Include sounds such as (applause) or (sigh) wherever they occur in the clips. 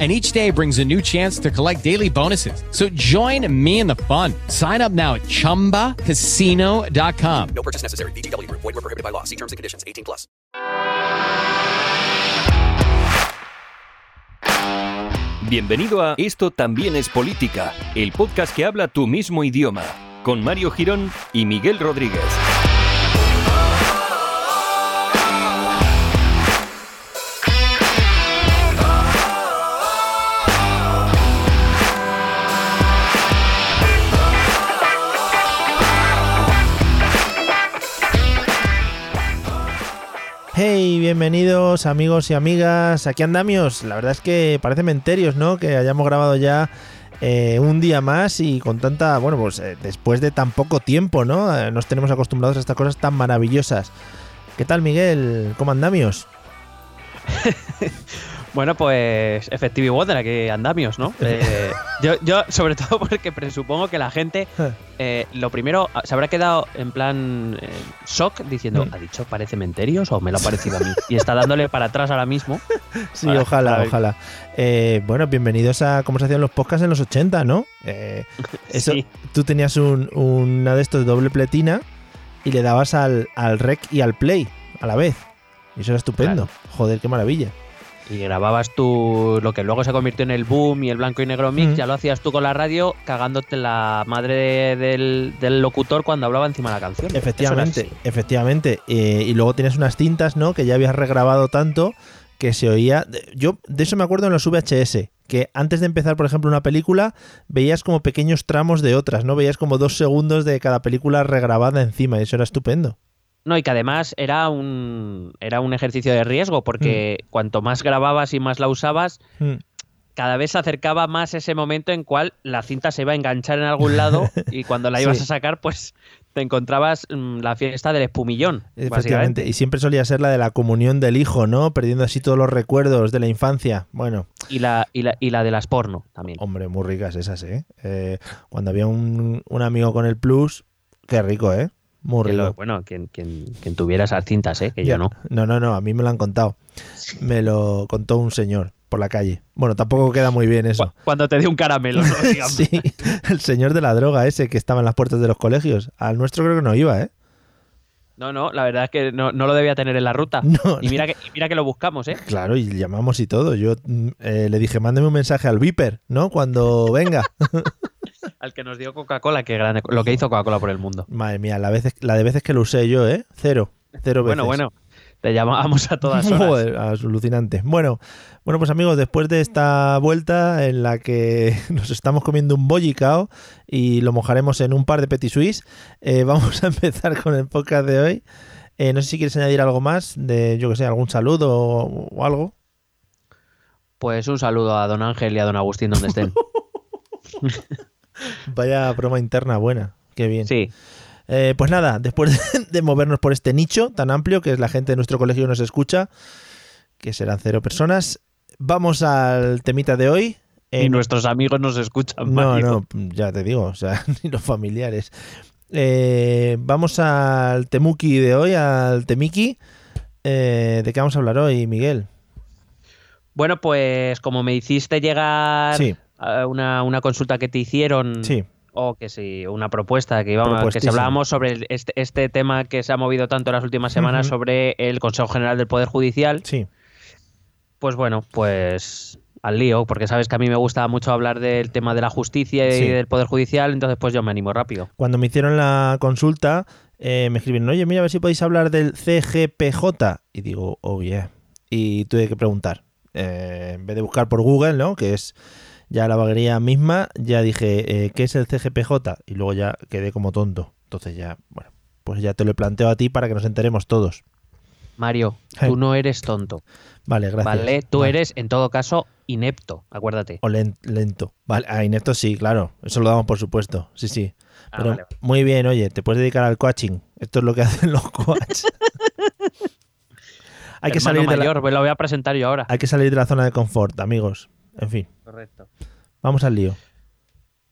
and each day brings a new chance to collect daily bonuses. So join me in the fun. Sign up now at ChumbaCasino.com. No purchase necessary. BGW. Void were prohibited by law. See terms and conditions. 18 plus. Bienvenido a Esto también es política, el podcast que habla tu mismo idioma, con Mario Girón y Miguel Rodríguez. Hey, bienvenidos amigos y amigas. Aquí andamios. La verdad es que parece menterios, ¿no? Que hayamos grabado ya eh, un día más y con tanta, bueno, pues eh, después de tan poco tiempo, ¿no? Eh, nos tenemos acostumbrados a estas cosas tan maravillosas. ¿Qué tal, Miguel? ¿Cómo andamios? (laughs) Bueno, pues Effective Water, aquí andamios, ¿no? (laughs) Eh, yo, yo, sobre todo porque presupongo que la gente, eh, lo primero, se habrá quedado en plan eh, shock diciendo, ¿ha dicho parece cementerios o me lo ha parecido a mí? Y está dándole para atrás ahora mismo. (laughs) Sí, ojalá, ojalá. Eh, bueno, bienvenidos a cómo se hacían los podcasts en los 80, ¿no? Eh, (laughs) eso, Sí. Tú tenías un- una de estos de doble pletina y le dabas al, al rec y al play a la vez. Y eso era estupendo. Joder, qué maravilla. Y grababas tú lo que luego se convirtió en el boom y el blanco y negro mix, Mm. ya lo hacías tú con la radio cagándote la madre de- del, del locutor cuando hablaba encima de la canción. Efectivamente, efectivamente. Eh, y luego tienes unas cintas, ¿no? Que ya habías regrabado tanto que se oía. Yo de eso me acuerdo en los VHS. Que antes de empezar, por ejemplo, una película, veías como pequeños tramos de otras, ¿no? Veías como dos segundos de cada película regrabada encima. Y eso era estupendo. No, y que además era un, era un ejercicio de riesgo, porque cuanto más grababas y más la usabas, Mm. cada vez se acercaba más ese momento en cual la cinta se iba a enganchar en algún lado (laughs) y cuando la ibas Sí. a sacar, pues te encontrabas mm, la fiesta del espumillón. Efectivamente. básicamente. Y siempre solía ser la de la comunión del hijo, ¿no? Perdiendo así todos los recuerdos de la infancia. Bueno, Y la, y, la, y la de las porno también. hombre, muy ricas esas, ¿eh? Eh, cuando había un, un amigo con el plus, qué rico, ¿eh? Muy Que rico. lo- bueno, quien, quien, quien tuviera esas cintas, ¿eh? que Ya. yo no. No, no, no, a mí me lo han contado. Me lo contó un señor por la calle. Bueno, tampoco queda muy bien eso. Cu- Cuando te dio un caramelo, ¿no? (laughs) Digamos. sí, (laughs) el señor de la droga ese que estaba en las puertas de los colegios. Al nuestro creo que no iba, ¿eh? No, no, la verdad es que no, no lo debía tener en la ruta. (laughs) No, Y mira que, y mira que lo buscamos, ¿eh? Claro, y llamamos y todo. Yo mm, eh, le dije, mándeme un mensaje al Viper, ¿no? Cuando venga. Al que nos dio Coca-Cola, que grande, lo que hizo Coca-Cola por el mundo. Madre mía, la, veces, la de veces que lo usé yo, ¿eh? Cero. Cero veces. Bueno, bueno, te llamábamos a todas horas. Joder, alucinante. Bueno, bueno, pues amigos, después de esta vuelta en la que (laughs) nos estamos comiendo un bollicao y lo mojaremos en un par de petit suisse, eh, (laughs) vamos a empezar con el podcast de hoy. Eh, no sé si quieres añadir algo más, de yo que sé, algún saludo o, o algo. Pues un saludo a don Ángel y a don Agustín donde estén. (laughs) Vaya broma interna buena. Qué bien. Sí, Eh, pues nada, después de, (laughs) de movernos por este nicho tan amplio que es la gente de nuestro colegio nos escucha, que serán cero personas, vamos al temita de hoy. y nuestros amigos nos escuchan. No, Mario. no, ya te digo, o sea, (laughs) ni los familiares. Eh, vamos al Temuki de hoy, al Temiki. Eh, ¿De qué vamos a hablar hoy, Miguel? Bueno, pues como me hiciste llegar Sí. Una, una consulta que te hicieron, Sí, o que sí, una propuesta que íbamos, que si hablábamos sobre este, este tema que se ha movido tanto en las últimas semanas sobre el Consejo General del Poder Judicial, sí. pues bueno, pues al lío, porque sabes que a mí me gusta mucho hablar del tema de la justicia y del Poder Judicial, entonces pues yo me animo rápido. Cuando me hicieron la consulta, eh, me escribieron, oye, mira, a ver si podéis hablar del CGPJ. Y digo, oh, yeah. Y tuve que preguntar. Eh, en vez de buscar por Google, ¿no? Que es ya la vaguería misma, ya dije, eh, ¿qué es el CGPJ? Y luego ya quedé como tonto. Entonces ya, bueno, pues ya te lo planteo a ti para que nos enteremos todos. Mario, Hey. tú no eres tonto, Vale, gracias. ¿vale? Tú Vale. eres, en todo caso, inepto, acuérdate. O len- lento. Vale, a inepto sí, claro. Eso lo damos por supuesto. Sí, sí. Ah, Pero vale, muy bien, oye, te puedes dedicar al coaching. Esto es lo que (laughs) hacen los coaches. (laughs) hay que Hermano salir de la, mayor, lo voy a presentar yo ahora. hay que salir de la zona de confort, amigos. En fin, Correcto. vamos al lío.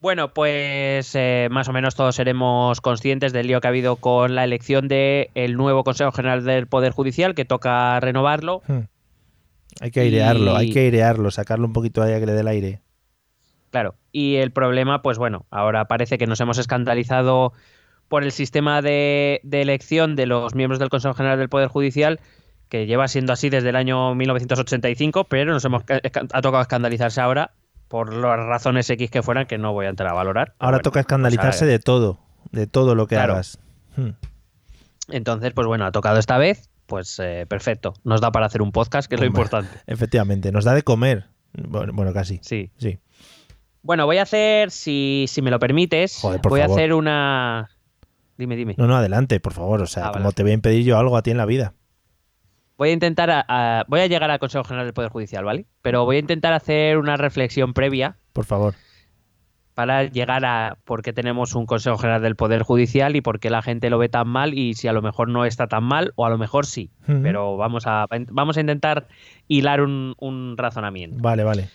Bueno, pues eh, más o menos todos seremos conscientes del lío que ha habido con la elección del nuevo Consejo General del Poder Judicial, que toca renovarlo. Hmm. Hay que airearlo, Y- hay que airearlo, sacarlo un poquito ahí a que le dé el aire. Claro, y el problema, pues bueno, ahora parece que nos hemos escandalizado por el sistema de, de elección de los miembros del Consejo General del Poder Judicial, que lleva siendo así desde el año 1985, pero nos hemos ha tocado escandalizarse ahora por las razones X que fueran que no voy a entrar a valorar. Ahora bueno, toca escandalizarse de todo, de todo lo que Claro. hagas. Hmm. Entonces, pues bueno, ha tocado esta vez, pues eh, perfecto. Nos da para hacer un podcast, que es lo importante. (laughs) Efectivamente, nos da de comer. Bueno, bueno, casi. Sí. Sí. Bueno, voy a hacer, si, si me lo permites, Joder, voy favor. a hacer una... Dime, dime. No, no, adelante, por favor. O sea, Ah, como vale. te voy a impedir yo algo a ti en la vida. Voy a intentar, a- a- voy a llegar al Consejo General del Poder Judicial, ¿vale? Pero voy a intentar hacer una reflexión previa Por favor. para llegar a por qué tenemos un Consejo General del Poder Judicial y por qué la gente lo ve tan mal y si a lo mejor no está tan mal o a lo mejor sí. Pero vamos a, vamos a intentar hilar un, un razonamiento. Vale, vale.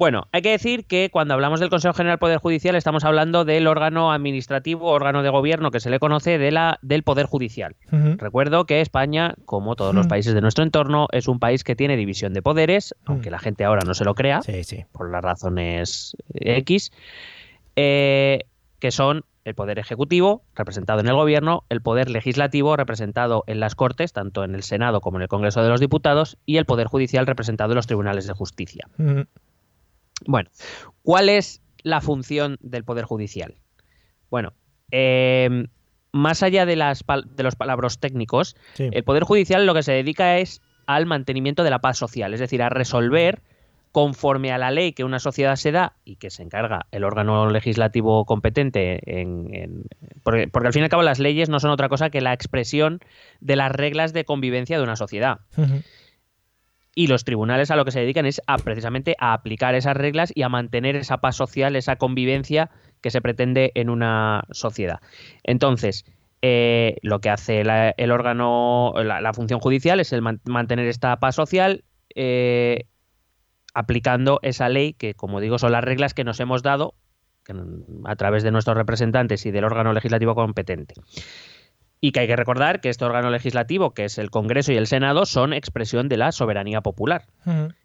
Bueno, hay que decir que cuando hablamos del Consejo General del Poder Judicial estamos hablando del órgano administrativo, órgano de gobierno que se le conoce de la, del Poder Judicial. Recuerdo que España, como todos los países de nuestro entorno, es un país que tiene división de poderes, aunque la gente ahora no se lo crea, Sí, sí. por las razones eh, X, eh, que son el poder ejecutivo, representado en el gobierno, el poder legislativo, representado en las Cortes, tanto en el Senado como en el Congreso de los Diputados, y el poder judicial, representado en los tribunales de justicia. Bueno, ¿cuál es la función del Poder Judicial? Bueno, eh, más allá de, las pal- de los palabras técnicos, Sí. el Poder Judicial lo que se dedica es al mantenimiento de la paz social, es decir, a resolver conforme a la ley que una sociedad se da y que se encarga el órgano legislativo competente en, en- porque, porque al fin y al cabo las leyes no son otra cosa que la expresión de las reglas de convivencia de una sociedad. Y los tribunales a lo que se dedican es a precisamente a aplicar esas reglas y a mantener esa paz social, esa convivencia que se pretende en una sociedad. Entonces, eh, lo que hace la- el órgano, la, función judicial es el man- mantener esta paz social eh, aplicando esa ley que, como digo, son las reglas que nos hemos dado mm, a través de nuestros representantes y del órgano legislativo competente. Y que hay que recordar que este órgano legislativo, que es el Congreso y el Senado, son expresión de la soberanía popular.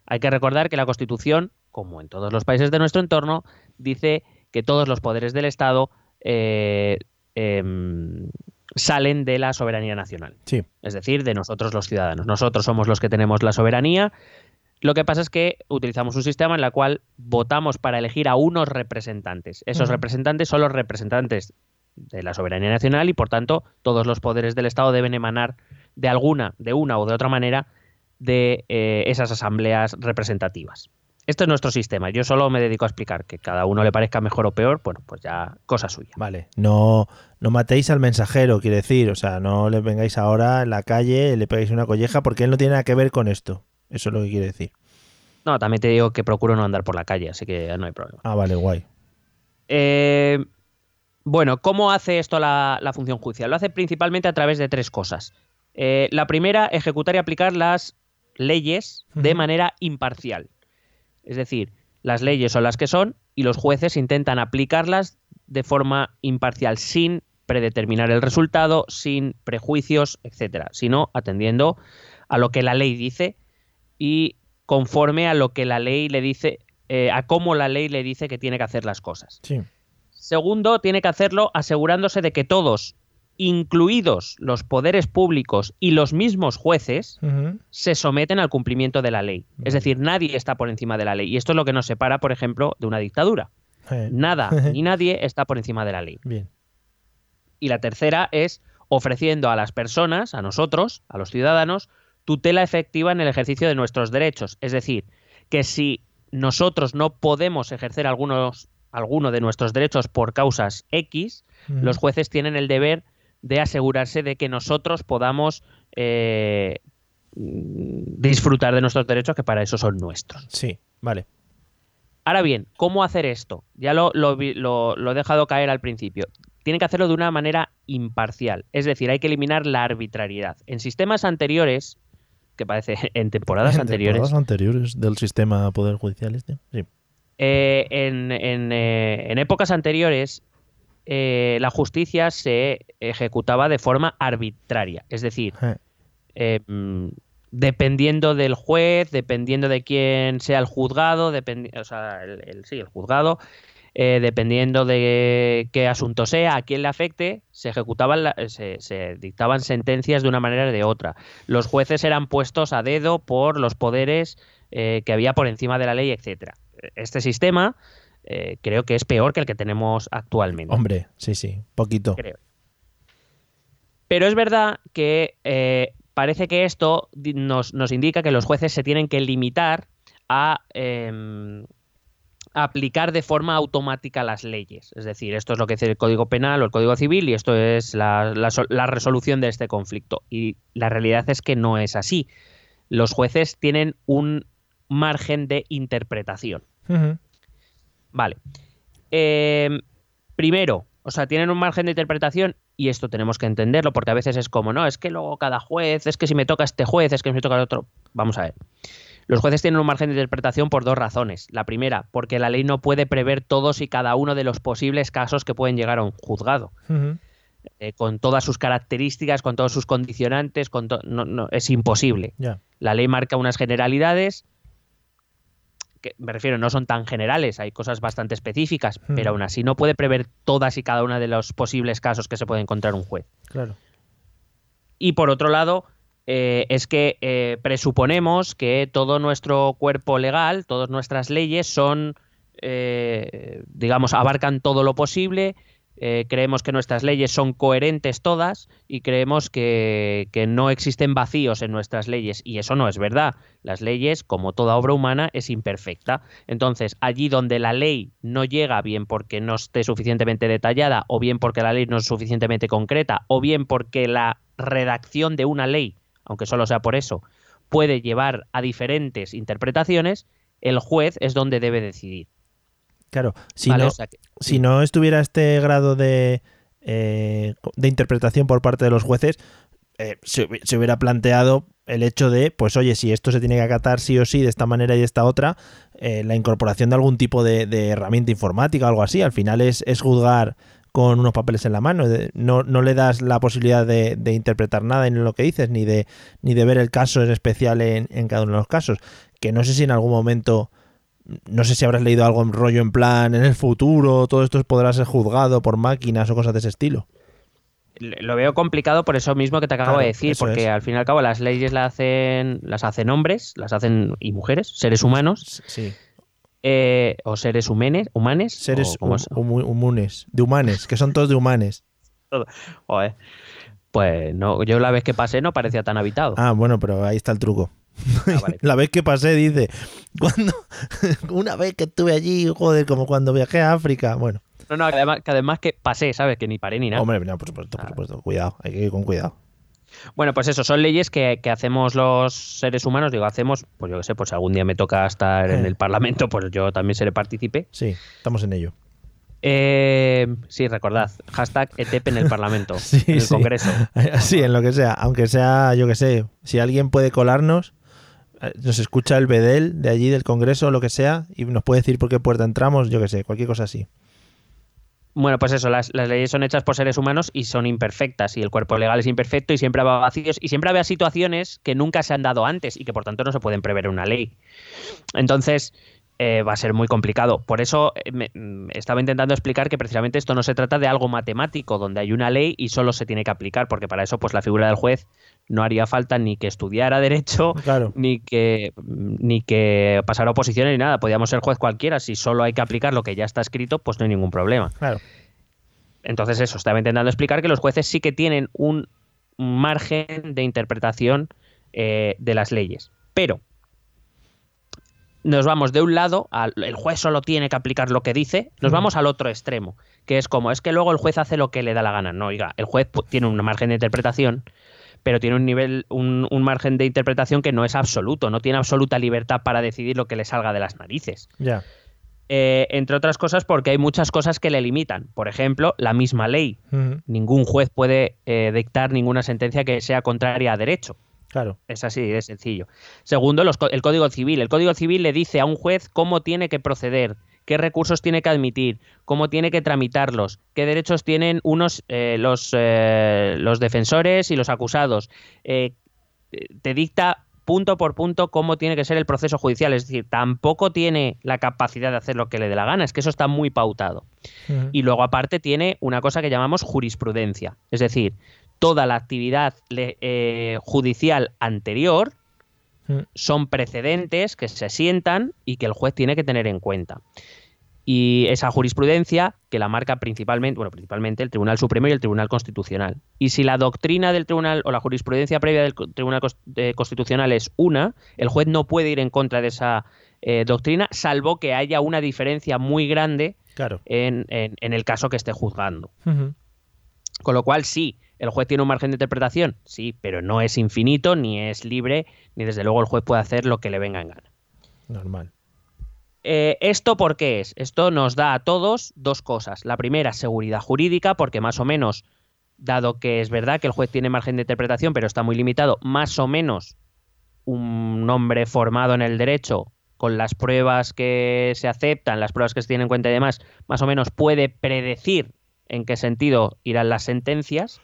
Hay que recordar que la Constitución, como en todos los países de nuestro entorno, dice que todos los poderes del Estado eh, em, salen de la soberanía nacional, Sí. es decir, de nosotros los ciudadanos. Nosotros somos los que tenemos la soberanía. Lo que pasa es que utilizamos un sistema en el cual votamos para elegir a unos representantes. Esos representantes son los representantes de la soberanía nacional y por tanto todos los poderes del Estado deben emanar de alguna, de una o de otra manera de eh, esas asambleas representativas. Este es nuestro sistema. Yo solo me dedico a explicar que cada uno le parezca mejor o peor, bueno, pues ya cosa suya. Vale. No, no matéis al mensajero, quiere decir. O sea, no le vengáis ahora en la calle, le pegáis una colleja, porque él no tiene nada que ver con esto. Eso es lo que quiere decir. No, también te digo que procuro no andar por la calle, así que no hay problema. Ah, vale, guay. Eh, bueno, ¿cómo hace esto la, la función judicial? Lo hace principalmente a través de tres cosas. Eh, la primera, ejecutar y aplicar las leyes de manera imparcial. Es decir, las leyes son las que son y los jueces intentan aplicarlas de forma imparcial, sin predeterminar el resultado, sin prejuicios, etcétera, sino atendiendo a lo que la ley dice y conforme a lo que la ley le dice, eh, a cómo la ley le dice que tiene que hacer las cosas. Sí. Segundo, tiene que hacerlo asegurándose de que todos, incluidos los poderes públicos y los mismos jueces, se someten al cumplimiento de la ley. Es decir, nadie está por encima de la ley. Y esto es lo que nos separa, por ejemplo, de una dictadura. Eh, Nada (laughs) ni nadie está por encima de la ley. Bien. Y la tercera es ofreciendo a las personas, a nosotros, a los ciudadanos, tutela efectiva en el ejercicio de nuestros derechos. Es decir, que si nosotros no podemos ejercer algunos, alguno de nuestros derechos por causas X, los jueces tienen el deber de asegurarse de que nosotros podamos eh, disfrutar de nuestros derechos, que para eso son nuestros. Sí, vale. Ahora bien, ¿cómo hacer esto? Ya lo, lo vi- lo- lo he dejado caer al principio. Tienen que hacerlo de una manera imparcial, es decir, hay que eliminar la arbitrariedad. En sistemas anteriores, que parece (laughs) en temporadas En anteriores, temporadas anteriores del sistema Poder Judicial este. Sí. Eh, en, en, eh, en épocas anteriores eh, la justicia se ejecutaba de forma arbitraria. Es decir, dependiendo del juez, dependiendo de quién sea el juzgado, o sea, el, el- sí, el juzgado, eh, dependiendo de qué asunto sea, a quién le afecte, se ejecutaban, la- se, se dictaban sentencias de una manera o de otra. Los jueces eran puestos a dedo por los poderes eh, que había por encima de la ley, etcétera. Este sistema eh, creo que es peor que el que tenemos actualmente Hombre, sí, sí, poquito. creo. Pero es verdad que eh, parece que esto nos, nos indica que los jueces se tienen que limitar a, em, a aplicar de forma automática las leyes. Es decir, esto es lo que dice el Código Penal o el Código Civil y esto es la, la resolución de este conflicto. Y la realidad es que no es así. Los jueces tienen un margen de interpretación. Vale. Eh, primero, o sea, tienen un margen de interpretación y esto tenemos que entenderlo porque a veces es como, no, es que luego cada juez, es que si me toca este juez, es que si me toca el otro. Vamos a ver. Los jueces tienen un margen de interpretación por dos razones. La primera, porque la ley no puede prever todos y cada uno de los posibles casos que pueden llegar a un juzgado. Eh, con todas sus características, con todos sus condicionantes, con no, no, es imposible. La ley marca unas generalidades que me refiero, no son tan generales, hay cosas bastante específicas, Hmm. pero aún así no puede prever todas y cada una de los posibles casos que se puede encontrar un juez. Claro. Y por otro lado, eh, es que eh, presuponemos que todo nuestro cuerpo legal, todas nuestras leyes son, eh, digamos, abarcan todo lo posible. Eh, creemos que nuestras leyes son coherentes todas y creemos que, que no existen vacíos en nuestras leyes. Y eso no es verdad. Las leyes, como toda obra humana, es imperfecta. Entonces, allí donde la ley no llega, bien porque no esté suficientemente detallada, o bien porque la ley no es suficientemente concreta, o bien porque la redacción de una ley, aunque solo sea por eso, puede llevar a diferentes interpretaciones, el juez es donde debe decidir. Claro. Si ¿vale? no, O sea que- si no estuviera este grado de, eh, de interpretación por parte de los jueces, eh, se, hubi- se hubiera planteado el hecho de, pues oye, si esto se tiene que acatar sí o sí de esta manera y de esta otra, eh, la incorporación de algún tipo de, de herramienta informática o algo así. Al final es, es juzgar con unos papeles en la mano. No, no le das la posibilidad de, de interpretar nada en lo que dices, ni de, ni de ver el caso en especial en, en cada uno de los casos. Que no sé si en algún momento no sé si habrás leído algo en rollo en plan, en el futuro todo esto podrá ser juzgado por máquinas o cosas de ese estilo. lo veo complicado por eso mismo que te acabo Claro, de decir, porque es. al fin y al cabo las leyes las hacen, las hacen hombres, las hacen y mujeres, seres humanos, Sí. eh, o seres humanes, humanes, Seres o hum- humu- humanes, de humanes, que son todos de humanes. (laughs) Joder. Pues no, yo la vez que pasé no parecía tan habitado. Ah, bueno, pero ahí está el truco. (laughs) Ah, vale. La vez que pasé, dice, (laughs) cuando una vez que estuve allí, joder, como cuando viajé a África. Bueno, No, no, que además, que además que pasé, ¿sabes? Que ni paré ni nada. hombre, no, por supuesto, por supuesto, cuidado, hay que ir con cuidado. Bueno, pues eso, son leyes que, que hacemos los seres humanos. Digo, hacemos, pues yo qué sé, pues si algún día me toca estar en Eh. el Parlamento, pues yo también seré partícipe. Sí, estamos en ello. Eh, sí, recordad, hashtag ETEP en el Parlamento, (laughs) Sí, en el sí. Congreso. Sí, en lo que sea, aunque sea, yo que sé, si alguien puede colarnos, nos escucha el Bedel de allí del Congreso lo que sea y nos puede decir por qué puerta entramos, yo que sé, cualquier cosa así. Bueno, pues eso, las, las leyes son hechas por seres humanos y son imperfectas y el cuerpo legal es imperfecto y siempre habrá vacíos y siempre habrá situaciones que nunca se han dado antes y que por tanto no se pueden prever en una ley. Entonces, eh, va a ser muy complicado. Por eso eh, me- mm, estaba intentando explicar que precisamente esto no se trata de algo matemático, donde hay una ley y solo se tiene que aplicar, porque para eso pues la figura del juez no haría falta ni que estudiara derecho, (laughs) Claro. ni que ni que pasara oposiciones ni nada. Podíamos ser juez cualquiera, si solo hay que aplicar lo que ya está escrito, pues no hay ningún problema. Claro. Entonces eso, estaba intentando explicar que los jueces sí que tienen un margen de interpretación eh, de las leyes. Pero nos vamos de un lado, al, el juez solo tiene que aplicar lo que dice, nos vamos al otro extremo, que es como, es que luego el juez hace lo que le da la gana. No, oiga, el juez tiene un margen de interpretación, pero tiene un nivel, un, un margen de interpretación que no es absoluto, no tiene absoluta libertad para decidir lo que le salga de las narices. Ya. Eh, entre otras cosas porque hay muchas cosas que le limitan. Por ejemplo, la misma ley ningún juez puede eh, dictar ninguna sentencia que sea contraria a derecho. Claro. Es así de sencillo. Segundo, los el Código Civil. El Código Civil le dice a un juez cómo tiene que proceder, qué recursos tiene que admitir, cómo tiene que tramitarlos, qué derechos tienen unos eh, los, eh, los defensores y los acusados. Eh, te dicta punto por punto cómo tiene que ser el proceso judicial. Es decir, tampoco tiene la capacidad de hacer lo que le dé la gana. Es que eso está muy pautado. Y luego aparte tiene una cosa que llamamos jurisprudencia, es decir, toda la actividad eh, judicial anterior. Son precedentes que se sientan y que el juez tiene que tener en cuenta. Y esa jurisprudencia que la marca principalmente, bueno, principalmente el Tribunal Supremo y el Tribunal Constitucional. Y si la doctrina del Tribunal o la jurisprudencia previa del Tribunal eh, Constitucional es una, el juez no puede ir en contra de esa eh, doctrina, salvo que haya una diferencia muy grande Claro. en, en- en el caso que esté juzgando. Con lo cual, sí, el juez tiene un margen de interpretación, sí, pero no es infinito, ni es libre, ni desde luego el juez puede hacer lo que le venga en gana. Normal. Eh, ¿Esto por qué es? Esto nos da a todos dos cosas. La primera, seguridad jurídica, porque más o menos, dado que es verdad que el juez tiene margen de interpretación, pero está muy limitado, más o menos un hombre formado en el derecho, con las pruebas que se aceptan, las pruebas que se tienen en cuenta y demás, más o menos puede predecir en qué sentido irán las sentencias.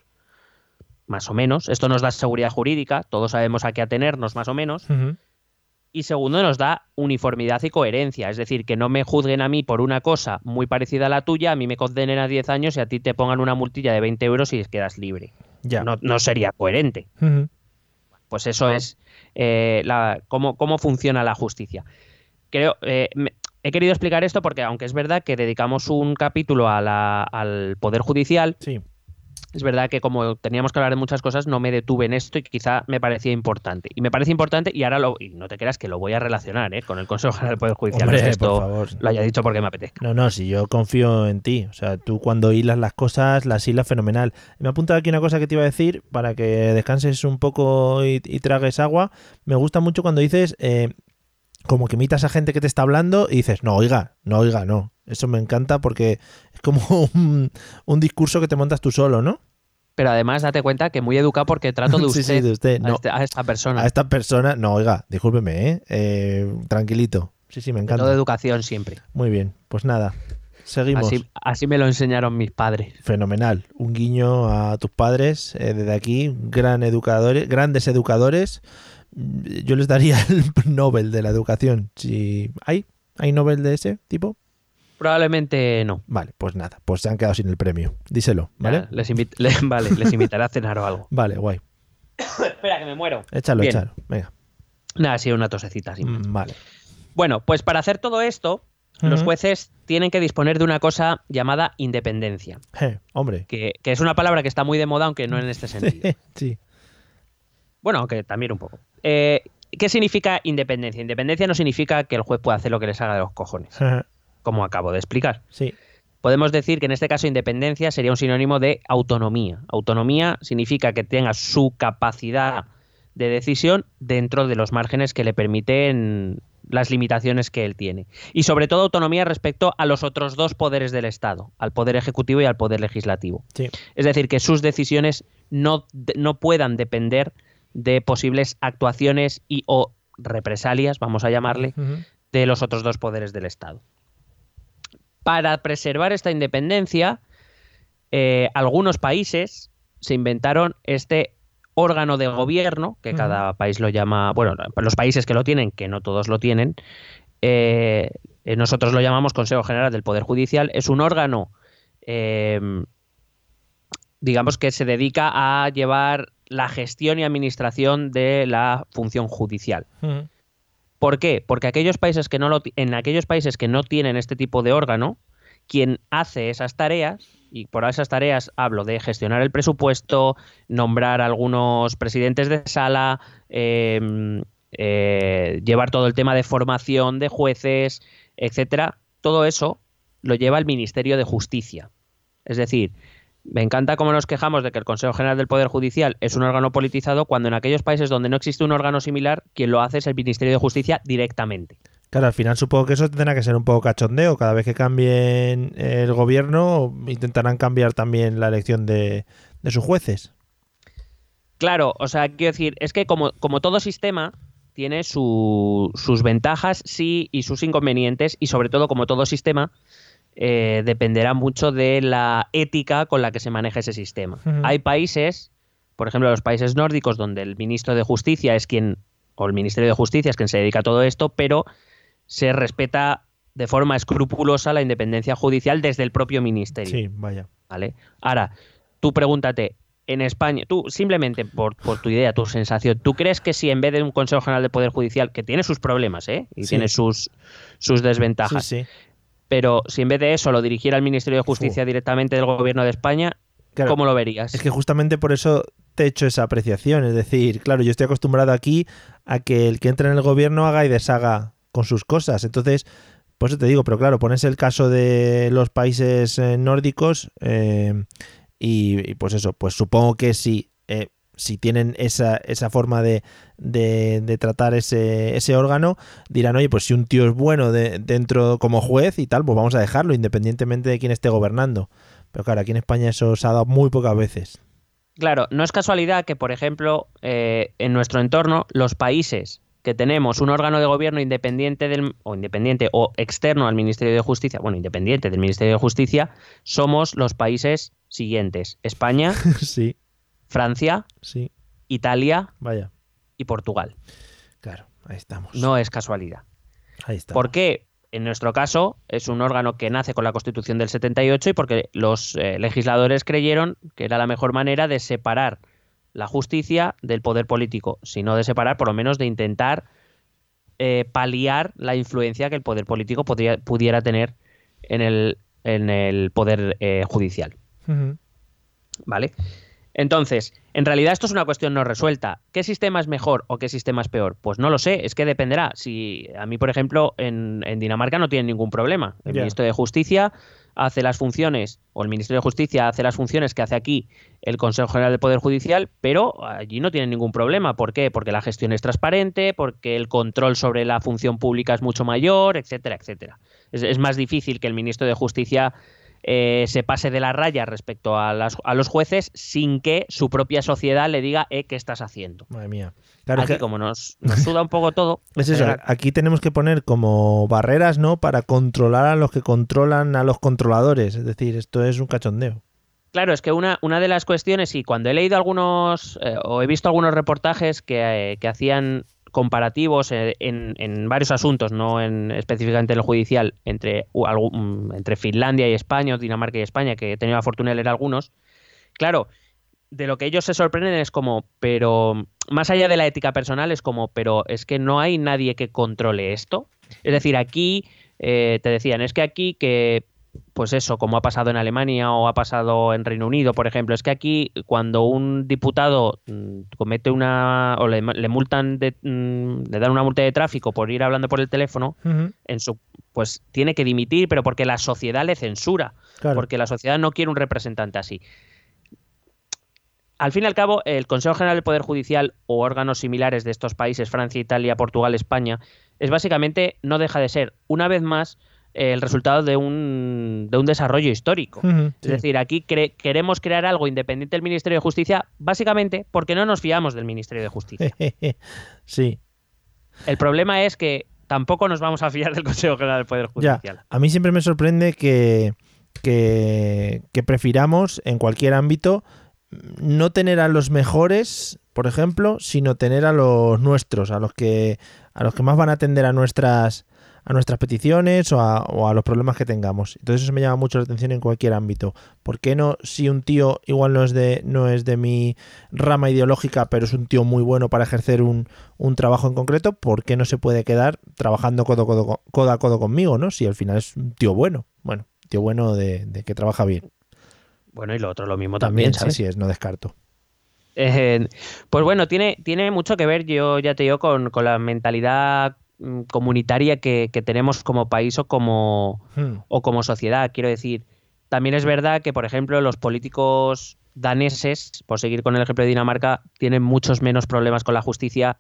Más o menos. Esto nos da seguridad jurídica, todos sabemos a qué atenernos, más o menos. Y segundo, nos da uniformidad y coherencia. Es decir, que no me juzguen a mí por una cosa muy parecida a la tuya, a mí me condenen a 10 años y a ti te pongan una multilla de 20 euros y quedas libre. Ya. No, no sería coherente. Pues eso es eh, la, cómo, cómo funciona la justicia. Creo, eh, me- he querido explicar esto porque, aunque es verdad que dedicamos un capítulo a la- al Poder Judicial, Sí. Es verdad que como teníamos que hablar de muchas cosas, no me detuve en esto y quizá me parecía importante. Y me parece importante y ahora lo, y no te creas que lo voy a relacionar ¿eh? con el Consejo General del Poder Judicial. no es Hombre, que esto por favor. lo haya dicho porque me apetezca. No, no, si yo confío en ti. O sea, tú cuando hilas las cosas, las hilas fenomenal. Me ha apuntado aquí una cosa que te iba a decir para que descanses un poco y, y tragues agua. Me gusta mucho cuando dices, eh, como que imitas a gente que te está hablando y dices, no, oiga, no, oiga, no. Eso me encanta porque es como (laughs) un, un discurso que te montas tú solo, ¿no? Pero además date cuenta que muy educado porque trato de (laughs) Sí, usted, sí, de usted. a, este- a esta persona. a esta persona, no, oiga, discúlpeme, ¿eh? Eh, tranquilito. Sí, sí, me Todo encanta. educación siempre. Muy bien, pues nada, seguimos. Así, así me lo enseñaron mis padres. Fenomenal. Un guiño a tus padres eh, desde aquí, gran educadores, grandes educadores. Yo les daría el (laughs) Nobel de la educación. Si hay, hay Nobel de ese tipo. Probablemente no. Vale, pues nada, pues se han quedado sin el premio. Díselo, ¿vale? Ya, Les, invit- le- (laughs) vale, les invitaré a cenar o algo. Vale, guay. (coughs) Espera, que me muero. Échalo, Bien. échalo. Venga. Nada, sí, una tosecita. más. Mm, Vale. Bueno, pues para hacer todo esto, los jueces tienen que disponer de una cosa llamada independencia, Je, hombre. que, que es una palabra que está muy de moda, aunque no en este (laughs) sentido. sí. Bueno, aunque también un poco. Eh, ¿Qué significa independencia? Independencia no significa que el juez pueda hacer lo que les haga de los cojones, como acabo de explicar. Sí. Podemos decir que en este caso independencia sería un sinónimo de autonomía. Autonomía significa que tenga su capacidad de decisión dentro de los márgenes que le permiten las limitaciones que él tiene. Y sobre todo autonomía respecto a los otros dos poderes del Estado, al poder ejecutivo y al poder legislativo. Sí. Es decir, que sus decisiones no, no puedan depender de posibles actuaciones y o represalias, vamos a llamarle, de los otros dos poderes del Estado. Para preservar esta independencia, eh, algunos países se inventaron este órgano de gobierno, que cada país lo llama, bueno, los países que lo tienen, que no todos lo tienen, eh, eh, nosotros lo llamamos Consejo General del Poder Judicial, es un órgano, eh, digamos, que se dedica a llevar la gestión y administración de la función judicial. ¿Por qué? Porque aquellos países que no lo en aquellos países que no tienen este tipo de órgano, quien hace esas tareas, y por esas tareas hablo de gestionar el presupuesto, nombrar algunos presidentes de sala, eh, eh, llevar todo el tema de formación de jueces, etcétera, todo eso lo lleva el Ministerio de Justicia. Es decir, me encanta cómo nos quejamos de que el Consejo General del Poder Judicial es un órgano politizado cuando en aquellos países donde no existe un órgano similar, quien lo hace es el Ministerio de Justicia directamente. Claro, al final supongo que eso tendrá que ser un poco cachondeo. Cada vez que cambien el gobierno, intentarán cambiar también la elección de, de sus jueces. Claro, o sea, quiero decir, es que como, como todo sistema tiene su- sus ventajas, sí, y sus inconvenientes, y sobre todo, como todo sistema, eh, dependerá mucho de la ética con la que se maneja ese sistema. Hay países, por ejemplo, los países nórdicos, donde el ministro de Justicia es quien, o el Ministerio de Justicia es quien se dedica a todo esto, pero se respeta de forma escrupulosa la independencia judicial desde el propio ministerio. Sí, vaya. ¿vale? Ahora, tú pregúntate, en España, tú simplemente por, por tu idea, tu sensación, ¿tú crees que si en vez de un Consejo General de Poder Judicial, que tiene sus problemas, ¿eh? Y Sí. tiene sus, sus desventajas, Sí, sí. Pero si en vez de eso lo dirigiera el Ministerio de Justicia directamente del Gobierno de España, Claro, ¿cómo lo verías? Es que justamente por eso te he hecho esa apreciación. Es decir, claro, yo estoy acostumbrado aquí a que el que entra en el gobierno haga y deshaga con sus cosas. Entonces, por eso te digo, pero claro, pones el caso de los países eh, nórdicos eh, y, y pues eso, pues supongo que si, eh, si tienen esa, esa forma de, de- de tratar ese, ese órgano, dirán, oye, pues si un tío es bueno de- dentro como juez y tal, pues vamos a dejarlo, independientemente de quién esté gobernando. Pero claro, aquí en España eso se ha dado muy pocas veces. Claro, no es casualidad que, por ejemplo, eh, en nuestro entorno, los países que tenemos un órgano de gobierno independiente del, o independiente o externo al Ministerio de Justicia, bueno, independiente del Ministerio de Justicia, somos los países siguientes: España, (laughs) sí, Francia, sí, Italia vaya. y Portugal. Claro, ahí estamos. No es casualidad. ahí está. ¿Por qué? En nuestro caso, es un órgano que nace con la Constitución del 78 y porque los eh, legisladores creyeron que era la mejor manera de separar la justicia del poder político, si no de separar, por lo menos de intentar eh, paliar la influencia que el poder político podría- pudiera tener en el, en el poder eh, judicial. ¿Vale? Entonces, en realidad esto es una cuestión no resuelta. ¿Qué sistema es mejor o qué sistema es peor? Pues no lo sé, es que dependerá. Si a mí, por ejemplo, en, en Dinamarca no tienen ningún problema. El ministro de Justicia hace las funciones, o el Ministerio de Justicia hace las funciones que hace aquí el Consejo General del Poder Judicial, pero allí no tienen ningún problema. ¿Por qué? Porque la gestión es transparente, porque el control sobre la función pública es mucho mayor, etcétera, etcétera. Es, es más difícil que el ministro de Justicia eh, se pase de la raya respecto a, las- a los jueces sin que su propia sociedad le diga eh, qué estás haciendo. Madre mía. Claro, Aquí, que como nos, (laughs) nos suda un poco todo, es eso. Aquí tenemos que poner como barreras, ¿no? Para controlar a los que controlan a los controladores. Es decir, esto es un cachondeo. Claro, es que una, una de las cuestiones, y cuando he leído algunos eh, o he visto algunos reportajes que, que hacían comparativos eh, en, varios asuntos, no en, específicamente en el judicial, mm, entre Finlandia y España, o Dinamarca y España, que he tenido la fortuna de leer algunos, claro, de lo que ellos se sorprenden es como, pero más allá de la ética personal, es como, pero es que no hay nadie que controle esto. Es decir, aquí eh, te decían, es que aquí que pues eso, como ha pasado en Alemania o ha pasado en Reino Unido, por ejemplo, es que aquí cuando un diputado mm, comete una o le, le multan de, mm, le dan una multa de tráfico por ir hablando por el teléfono, en su pues tiene que dimitir, pero porque la sociedad le censura, Claro. porque la sociedad no quiere un representante así. Al fin y al cabo, el Consejo General del Poder Judicial o órganos similares de estos países, Francia, Italia, Portugal, España, es básicamente, no deja de ser, una vez más, el resultado de un, de un desarrollo histórico. Es sí. decir, aquí cre- queremos crear algo independiente del Ministerio de Justicia, básicamente porque no nos fiamos del Ministerio de Justicia. (laughs) sí. El problema es que tampoco nos vamos a fiar del Consejo General del Poder Ya. Judicial. A mí siempre me sorprende que, que, que prefiramos en cualquier ámbito no tener a los mejores, por ejemplo, sino tener a los nuestros, a los que a los que más van a atender a nuestras a nuestras peticiones o a, o a los problemas que tengamos. Entonces eso me llama mucho la atención en cualquier ámbito. ¿Por qué no si un tío igual no es de no es de mi rama ideológica, pero es un tío muy bueno para ejercer un, un trabajo en concreto, ¿por qué no se puede quedar trabajando codo, codo, codo a codo conmigo, no? Si al final es un tío bueno. Bueno, tío bueno de, de que trabaja bien. Bueno, y lo otro, lo mismo también, También, ¿sabes? sí, sí, es, no descarto. Eh, pues bueno, tiene, tiene mucho que ver, yo ya te digo, con, con la mentalidad comunitaria que, que tenemos como país o como, Hmm, o como sociedad. Quiero decir, también es verdad que, por ejemplo, los políticos daneses, por seguir con el ejemplo de Dinamarca, tienen muchos menos problemas con la justicia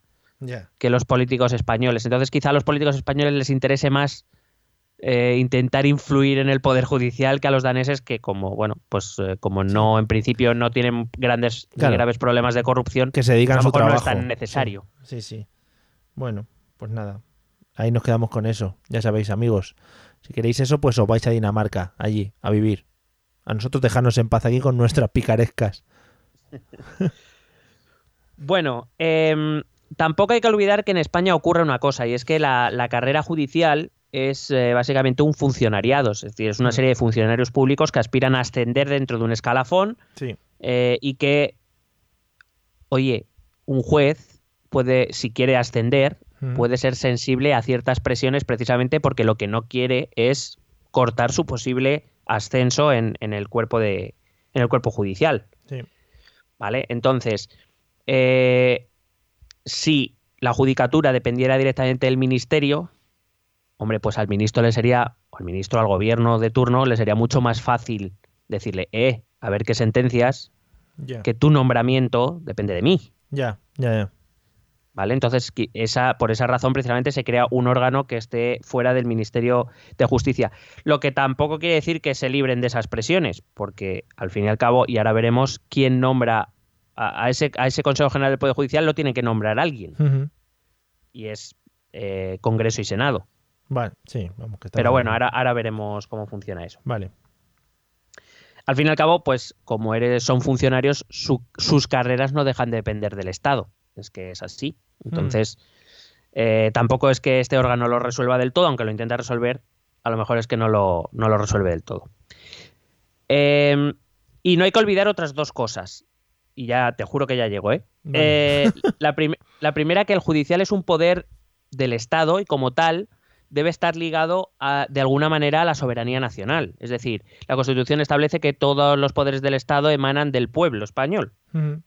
que los políticos españoles. Entonces, quizá a los políticos españoles les interese más eh, intentar influir en el poder judicial que a los daneses que como bueno pues eh, como no en principio no tienen grandes Claro. graves problemas de corrupción Que se dedican a a lo su mejor no trabajo. es tan necesario Sí, sí. Bueno, pues nada. Ahí nos quedamos con eso. Ya sabéis, amigos. Si queréis eso, pues os vais a Dinamarca, allí, a vivir. A nosotros dejarnos en paz aquí con nuestras (laughs) picarescas. Bueno, em, tampoco hay que olvidar que en España ocurre una cosa, y es que la, la carrera judicial es eh, básicamente un funcionariado, es decir, es una Mm. serie de funcionarios públicos que aspiran a ascender dentro de un escalafón Sí. eh, y que, oye, un juez puede, si quiere ascender, Mm. puede ser sensible a ciertas presiones precisamente porque lo que no quiere es cortar su posible ascenso en, en el cuerpo de en el cuerpo judicial. Sí. ¿Vale? Entonces, eh, si la judicatura dependiera directamente del ministerio, hombre, pues al ministro le sería, o al ministro al gobierno de turno, le sería mucho más fácil decirle, eh, a ver qué sentencias, que tu nombramiento depende de mí. Ya, ya, ya. ¿Vale? Entonces, esa, por esa razón, precisamente, se crea un órgano que esté fuera del Ministerio de Justicia. Lo que tampoco quiere decir que se libren de esas presiones, porque al fin y al cabo, y ahora veremos quién nombra a, a ese, a ese Consejo General del Poder Judicial, lo tiene que nombrar alguien, y es eh, Congreso y Senado. Vale, sí, vamos que está Pero bueno, ahora, ahora veremos cómo funciona eso. Vale. Al fin y al cabo, pues como eres, son funcionarios, su- sus carreras no dejan de depender del Estado. Es que es así. Entonces, eh, tampoco es que este órgano lo resuelva del todo, aunque lo intenta resolver, a lo mejor es que no lo, no lo resuelve del todo. Eh, y no hay que olvidar otras dos cosas. Y ya te juro que ya llego, ¿eh? Vale. Eh, la, prim- la primera, que el judicial es un poder del Estado y como tal debe estar ligado a- de alguna manera a la soberanía nacional. Es decir, la Constitución establece que todos los poderes del Estado emanan del pueblo español. Ujú.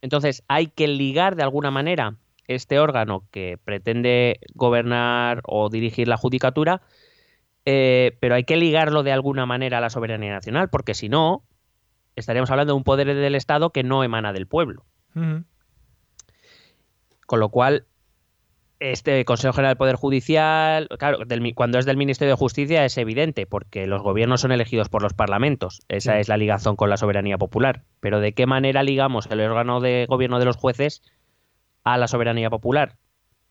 Entonces, hay que ligar de alguna manera este órgano que pretende gobernar o dirigir la judicatura, eh, pero hay que ligarlo de alguna manera a la soberanía nacional, porque si no, estaríamos hablando de un poder del Estado que no emana del pueblo. Con lo cual, este Consejo General del Poder Judicial, claro, del cuando es del Ministerio de Justicia es evidente, porque los gobiernos son elegidos por los parlamentos. Esa Sí. es la ligazón con la soberanía popular. Pero ¿de qué manera ligamos el órgano de gobierno de los jueces a la soberanía popular?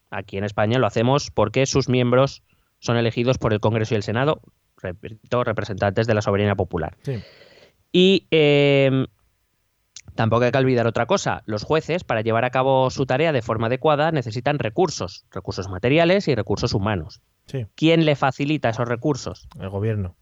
Aquí en España lo hacemos porque sus miembros son elegidos por el Congreso y el Senado, repito, representantes de la soberanía popular. Sí. Y eh, tampoco hay que olvidar otra cosa. Los jueces, para llevar a cabo su tarea de forma adecuada, necesitan recursos, recursos materiales y recursos humanos. Sí, ¿Quién le facilita esos recursos? el gobierno.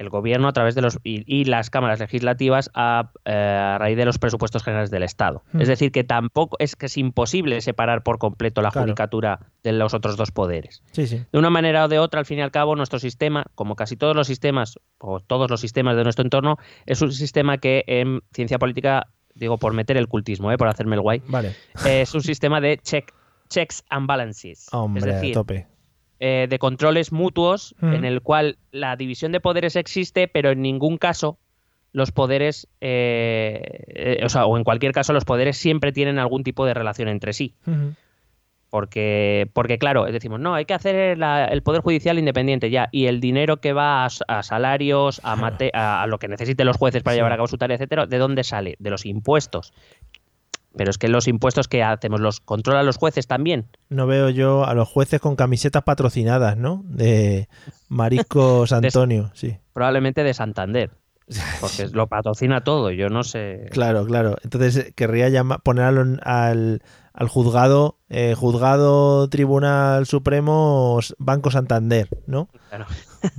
El gobierno a través de los y, y las cámaras legislativas a, eh, a raíz de los presupuestos generales del Estado. Hmm. Es decir, que tampoco es que es imposible separar por completo la Claro. judicatura de los otros dos poderes. Sí, sí. De una manera o de otra, al fin y al cabo, nuestro sistema, como casi todos los sistemas, o todos los sistemas de nuestro entorno, es un sistema que en ciencia política, digo por meter el cultismo, ¿eh? por hacerme el guay, Vale. es un sistema de check, checks and balances. Hombre, es decir, tope. Eh, de controles mutuos Mm. en el cual la división de poderes existe, pero en ningún caso los poderes, eh, eh, o sea, o en cualquier caso los poderes siempre tienen algún tipo de relación entre sí. Porque, porque claro, decimos, no, hay que hacer la- el Poder Judicial independiente ya, y el dinero que va a, salarios, a, mate- a, a lo que necesiten los jueces para Sí. llevar a cabo su tarea, etcétera, ¿de dónde sale? De los impuestos. Pero es que los impuestos que hacemos, ¿los controlan los jueces también? No veo yo a los jueces con camisetas patrocinadas, ¿no? De Mariscos (laughs) Antonio, sí. Probablemente de Santander, porque lo patrocina todo, yo no sé. Claro, claro. Entonces eh, querría llamar, poner al, al, al juzgado, eh, juzgado Tribunal Supremo Banco Santander, ¿no? Claro.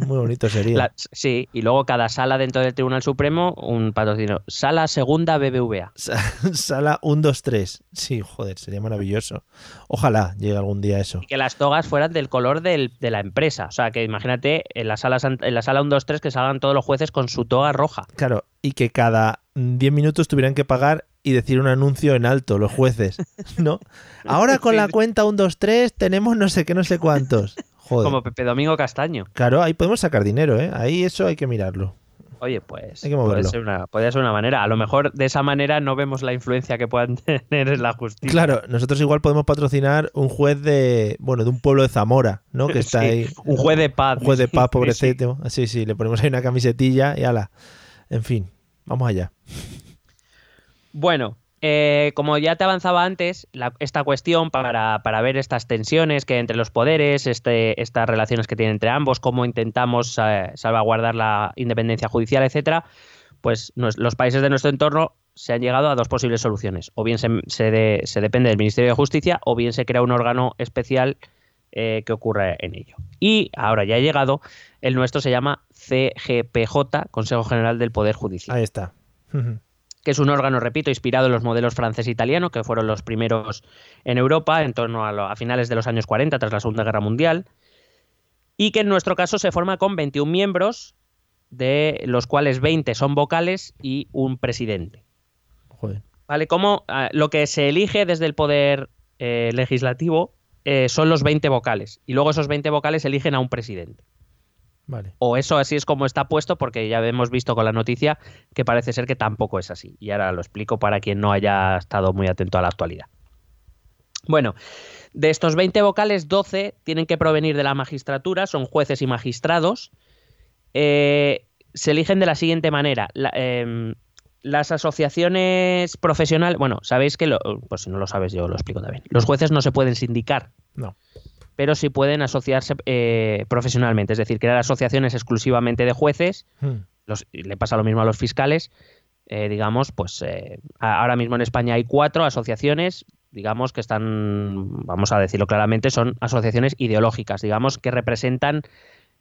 Muy bonito sería. La- sí, y luego cada sala dentro del Tribunal Supremo, un patrocinio. Sala segunda BBVA. (laughs) Sa- Sala 1, 2, 3. Sí, joder, sería maravilloso. Ojalá llegue algún día eso. Y que las togas fueran del color del- de la empresa. O sea, que imagínate en la sala, en la sala 1, 2, 3 que salgan todos los jueces con su toga roja. Claro, y que cada 10 minutos tuvieran que pagar y decir un anuncio en alto los jueces, (laughs) ¿no? Ahora con la cuenta 1, 2, 3 tenemos no sé qué, no sé cuántos. Joder. Como Pepe Domingo Castaño. Claro, ahí podemos sacar dinero, ¿eh? Ahí eso hay que mirarlo. Oye, pues Hay que puede moverlo. ser, una, podría ser una manera. A lo mejor de esa manera no vemos la influencia que puedan (laughs) tener en la justicia. Claro, nosotros igual podemos patrocinar un juez de, bueno, de un pueblo de Zamora, ¿no? Que (laughs) está Sí, ahí. Un juez de paz. Un juez de paz, sí. pobrecito. Sí, sí, le ponemos ahí una camisetilla y ala. En fin, vamos allá. Bueno, eh, como ya te avanzaba antes, la- esta cuestión para, para ver estas tensiones que hay entre los poderes, este, estas relaciones que tienen entre ambos, cómo intentamos eh, salvaguardar la independencia judicial, etcétera, pues los países de nuestro entorno se han llegado a dos posibles soluciones. O bien se, se de- se depende del Ministerio de Justicia, o bien se crea un órgano especial eh, que ocurra en ello. Y ahora ya ha llegado, el nuestro se llama CGPJ, Consejo General del Poder Judicial Ahí está. (laughs) Que es un órgano, repito, inspirado en los modelos francés e italiano, que fueron los primeros en Europa en torno a, lo- a finales de los años 40, tras la Segunda Guerra Mundial, y que en nuestro caso se forma con 21 miembros, de los cuales 20 son vocales y un presidente. Joder. ¿Vale? Como ah, lo que se elige desde el poder eh, legislativo eh, son los 20 vocales, y luego esos 20 vocales eligen a un presidente. Vale. O eso así es como está puesto, porque ya hemos visto con la noticia que parece ser que tampoco es así. Y ahora lo explico para quien no haya estado muy atento a la actualidad. Bueno, de estos 20 vocales, 12 tienen que provenir de la magistratura, son jueces y magistrados. Eh, se eligen de la siguiente manera. La- em, las asociaciones profesionales, bueno, sabéis que, lo, pues si no lo sabes yo lo explico también. Los jueces no se pueden sindicar No. Pero sí pueden asociarse eh, profesionalmente, es decir, crear asociaciones exclusivamente de jueces. Hmm. Los- le pasa lo mismo a los fiscales. eh, digamos, pues eh, ahora mismo en España hay cuatro asociaciones, digamos, que están, vamos a decirlo claramente, son asociaciones ideológicas, digamos, que representan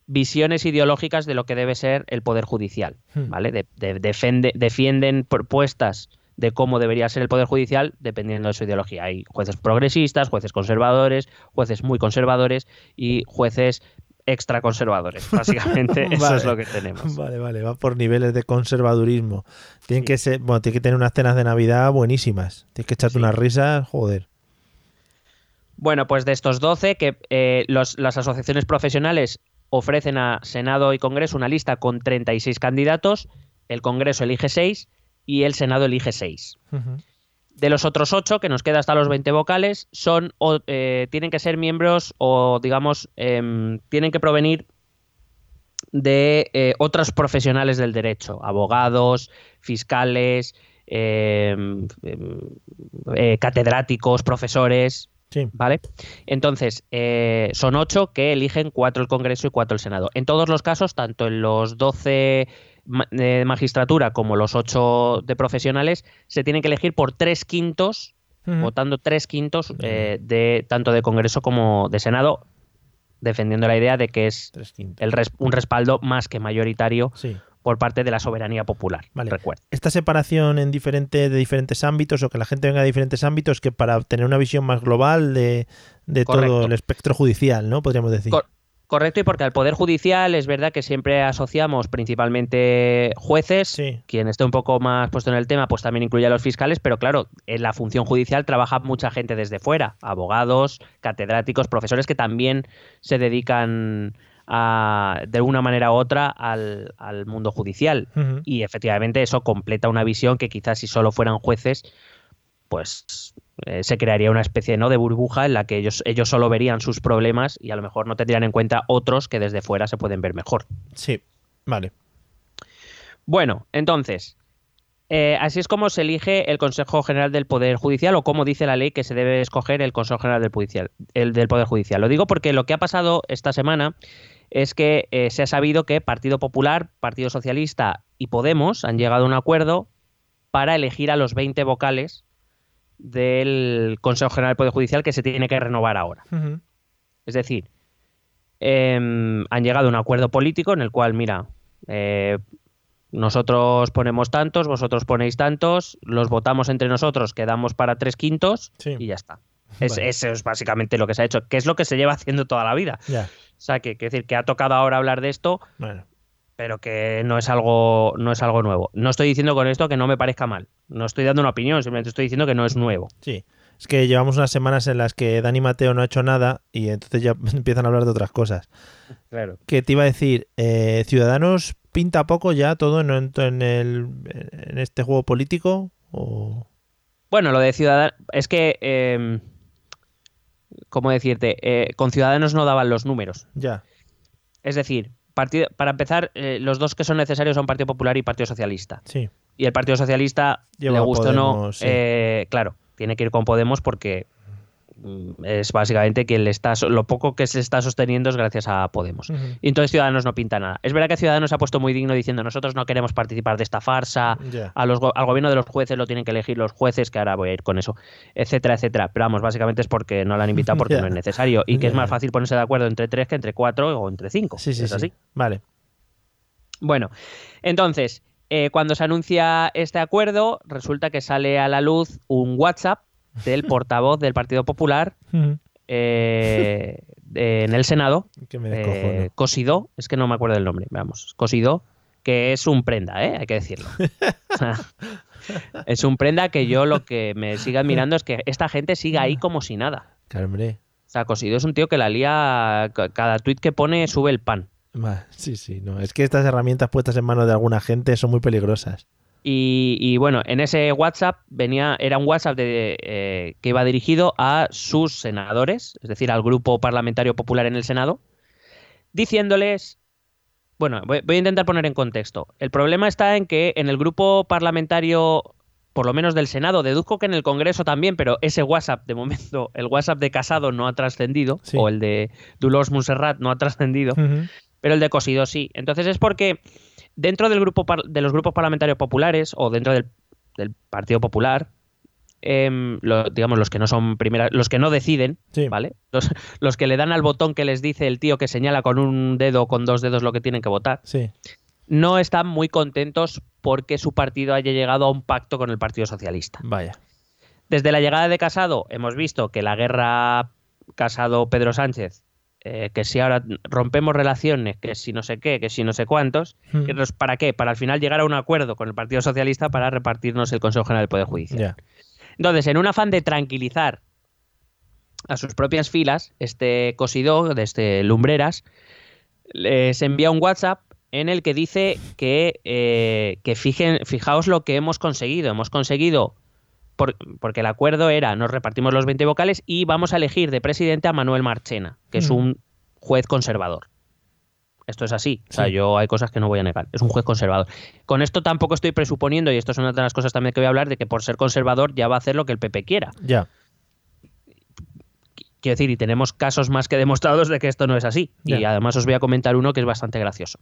visiones ideológicas de lo que debe ser el Poder Judicial, Hmm. ¿vale? De- de- defende- defienden propuestas de cómo debería ser el Poder Judicial dependiendo de su ideología. Hay jueces progresistas, jueces conservadores, jueces muy conservadores y jueces extra conservadores. (laughs) Básicamente eso Vale. es lo que tenemos. Vale, vale, va por niveles de conservadurismo. Tienen que ser, bueno, tiene que tener unas cenas de Navidad buenísimas. Tienes que echarte Sí. unas risas, joder. Bueno, pues de estos 12, que eh, los- las asociaciones profesionales ofrecen a Senado y Congreso una lista con 36 candidatos, el Congreso elige 6 y el Senado elige 6. Ujú. De los otros 8, que nos queda hasta los 20 vocales, son o, eh, tienen que ser miembros o, digamos, em, tienen que provenir de eh, otros profesionales del derecho, abogados, fiscales, em, em, eh, catedráticos, profesores, Sí. ¿Vale? Entonces, eh, son ocho que eligen cuatro el Congreso y cuatro el Senado. En todos los casos, tanto en los 12 ma- de magistratura como los ocho de profesionales, se tienen que elegir por tres quintos, votando tres quintos eh, de tanto de Congreso como de Senado, defendiendo la idea de que es el res- un respaldo más que mayoritario Sí. por parte de la soberanía popular. Vale. Recuerda. Esta separación en diferente, de diferentes ámbitos o que la gente venga de diferentes ámbitos que para tener una visión más global de, de todo el espectro judicial, ¿no? Podríamos decir. Cor- Correcto, y porque al Poder Judicial es verdad que siempre asociamos principalmente jueces, Sí. quien esté un poco más puesto en el tema, pues también incluye a los fiscales, pero claro, en la función judicial trabaja mucha gente desde fuera, abogados, catedráticos, profesores que también se dedican a, de una manera u otra al, al mundo judicial. Y efectivamente eso completa una visión que quizás si solo fueran jueces, pues eh, se crearía una especie ¿no? de burbuja en la que ellos, ellos solo verían sus problemas y a lo mejor no tendrían en cuenta otros que desde fuera se pueden ver mejor. Sí. Vale. Bueno, entonces, eh, así es como se elige el Consejo General del Poder Judicial o como dice la ley que se debe escoger el Consejo General del, Judicial, el del Poder Judicial. Lo digo porque lo que ha pasado esta semana es que eh, se ha sabido que Partido Popular, Partido Socialista y Podemos han llegado a un acuerdo para elegir a los 20 vocales del Consejo General del Poder Judicial que se tiene que renovar ahora. Es decir, em, han llegado a un acuerdo político en el cual, mira, eh, nosotros ponemos tantos, vosotros ponéis tantos, los votamos entre nosotros, quedamos para tres quintos Sí. y ya está. Es- Vale. Eso es básicamente lo que se ha hecho, que es lo que se lleva haciendo toda la vida. O sea, que, que decir que ha tocado ahora hablar de esto, Bueno. Pero que no es algo no es algo nuevo. No estoy diciendo con esto que no me parezca mal. No estoy dando una opinión, simplemente estoy diciendo que no es nuevo. Sí. Es que llevamos unas semanas en las que Dani Mateo no ha hecho nada y entonces ya (laughs) empiezan a hablar de otras cosas. Claro. Que te iba a decir, eh, Ciudadanos pinta poco ya todo en, en, el, en este juego político? O... Bueno, lo de Ciudadanos. Es que. Eh, ¿Cómo decirte? Eh, con Ciudadanos no daban los números. Ya. Es decir, partido, para empezar, eh, los dos que son necesarios son Partido Popular y Partido Socialista. Sí. Y el Partido Socialista, Lleva le gusta o no, sí. eh, claro, tiene que ir con Podemos porque es básicamente quien le está. Lo poco que se está sosteniendo es gracias a Podemos. Y entonces Ciudadanos no pinta nada. Es verdad que Ciudadanos se ha puesto muy digno diciendo nosotros no queremos participar de esta farsa, a los al gobierno de los jueces lo tienen que elegir los jueces, que ahora voy a ir con eso, etcétera, etcétera. Pero vamos, básicamente es porque no la han invitado porque (laughs) no es necesario y que es más fácil ponerse de acuerdo entre tres que entre cuatro o entre cinco. Sí, sí, es sí. así. Vale. Bueno, entonces, eh, cuando se anuncia este acuerdo, resulta que sale a la luz un WhatsApp del portavoz del Partido Popular eh, de- en el Senado, Que me eh. Cosidó, es que no me acuerdo del nombre, vamos, Cosidó, que es un prenda, ¿eh? hay que decirlo. (laughs) O sea, es un prenda que yo lo que me sigue admirando es que esta gente siga ahí como si nada. Claro, hombre. O sea, Cosidó es un tío que la lía, ca- cada tuit que pone sube el pan. Sí, sí, no. Es que estas herramientas puestas en manos de alguna gente son muy peligrosas. Y, y bueno, en ese WhatsApp venía, era un WhatsApp de, eh, que iba dirigido a sus senadores, es decir, al grupo parlamentario popular en el Senado, diciéndoles, bueno, voy, voy a intentar poner en contexto. El problema está en que en el grupo parlamentario, por lo menos del Senado, deduzco que en el Congreso también, pero ese WhatsApp, de momento, (laughs) el WhatsApp de Casado no ha trascendido, Sí. o el de Dolores Montserrat no ha trascendido pero el de Cosido sí. Entonces es porque dentro del grupo de los grupos parlamentarios populares o dentro del, del Partido Popular, em, lo- digamos los que no son primera, los que no deciden, Sí. ¿vale? Los, los que le dan al botón que les dice el tío que señala con un dedo o con dos dedos lo que tienen que votar, Sí. no están muy contentos porque su partido haya llegado a un pacto con el Partido Socialista. Vaya. Desde la llegada de Casado hemos visto que la guerra Casado-Pedro Sánchez, eh, que si ahora rompemos relaciones, que si no sé qué, que si no sé cuántos, Mm. nos- ¿para qué? Para al final llegar a un acuerdo con el Partido Socialista para repartirnos el Consejo General del Poder Judicial. Entonces, en un afán de tranquilizar a sus propias filas, este Cosidó, de este Lumbreras, les envía un WhatsApp en el que dice que, eh, que fijen, fijaos lo que hemos conseguido. Hemos conseguido, por- porque el acuerdo era, nos repartimos los 20 vocales y vamos a elegir de presidente a Manuel Marchena, que es Mm. un juez conservador. Esto es así. O sea, Sí. yo hay cosas que no voy a negar. Es un juez conservador. Con esto tampoco estoy presuponiendo, y esto es una de las cosas también que voy a hablar, de que por ser conservador ya va a hacer lo que el PP quiera. Ya. Quiero decir, y tenemos casos más que demostrados de que esto no es así. Y además os voy a comentar uno que es bastante gracioso.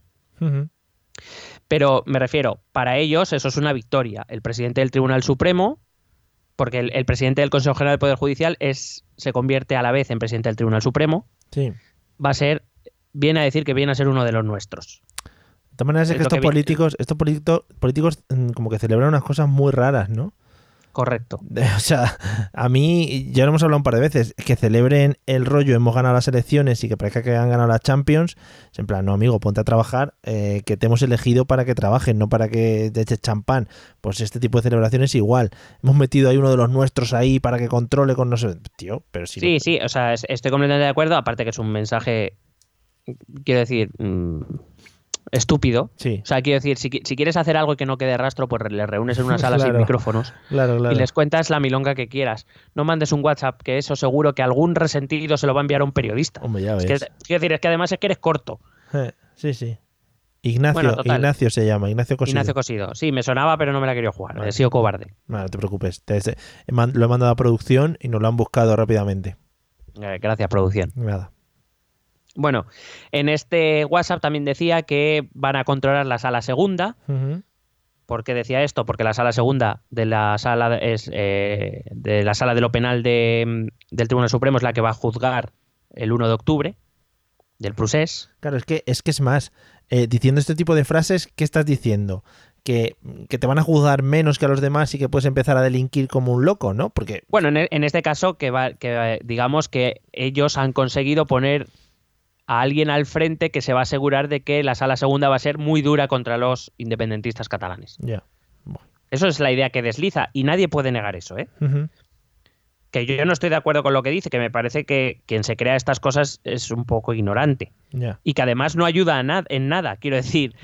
Pero me refiero, para ellos eso es una victoria. El presidente del Tribunal Supremo, porque el, el presidente del Consejo General del Poder Judicial es, se convierte a la vez en presidente del Tribunal Supremo, Sí. va a ser, viene a decir que viene a ser uno de los nuestros. De todas maneras es Es que estos que políticos, estos políticos, políticos mm, como que celebran unas cosas muy raras, ¿no? Correcto. O sea, a mí, ya lo hemos hablado un par de veces, que celebren el rollo, hemos ganado las elecciones y que parezca que han ganado las Champions. Es en plan, no, amigo, ponte a trabajar, eh, que te hemos elegido para que trabajes, no para que te eches champán. Pues este tipo de celebraciones igual. Hemos metido ahí uno de los nuestros ahí para que controle con no sé. Tío, pero si Sí, no- sí, o sea, es- estoy completamente de acuerdo, aparte que es un mensaje, quiero decir, mm, estúpido. Sí, O sea, quiero decir, si, si quieres hacer algo que no quede rastro, pues les reúnes en una (laughs) sala Claro. sin micrófonos claro, claro. y les cuentas la milonga que quieras. No mandes un WhatsApp, que eso seguro que algún resentido se lo va a enviar a un periodista. Hombre, ya Es ves. que, quiero decir, es que además es que eres corto. Eh, sí, sí. Ignacio, Bueno. Ignacio se llama, Ignacio Cosido. Ignacio Cosido. Sí, me sonaba, pero no me la quería jugar. Vale. He sido cobarde. No, no te preocupes. te- lo he mandado a producción y nos lo han buscado rápidamente. Eh, gracias, producción. Nada. Bueno, en este WhatsApp también decía que van a controlar la sala segunda. Ujú. ¿Por qué decía esto? Porque la sala segunda de la sala de- es eh, de la sala de lo penal de, del Tribunal Supremo es la que va a juzgar el 1 de octubre del procés. Claro, es que es, que es más. eh, diciendo este tipo de frases, ¿qué estás diciendo? Que, que te van a juzgar menos que a los demás y que puedes empezar a delinquir como un loco, ¿no? Porque. Bueno, en, en este caso, que, va, que eh, digamos que ellos han conseguido poner a alguien al frente que se va a asegurar de que la sala segunda va a ser muy dura contra los independentistas catalanes. Ya. Eso es la idea que desliza y nadie puede negar eso, ¿eh? Que yo no estoy de acuerdo con lo que dice, que me parece que quien se crea estas cosas es un poco ignorante y que además no ayuda a nada, en nada. Quiero decir,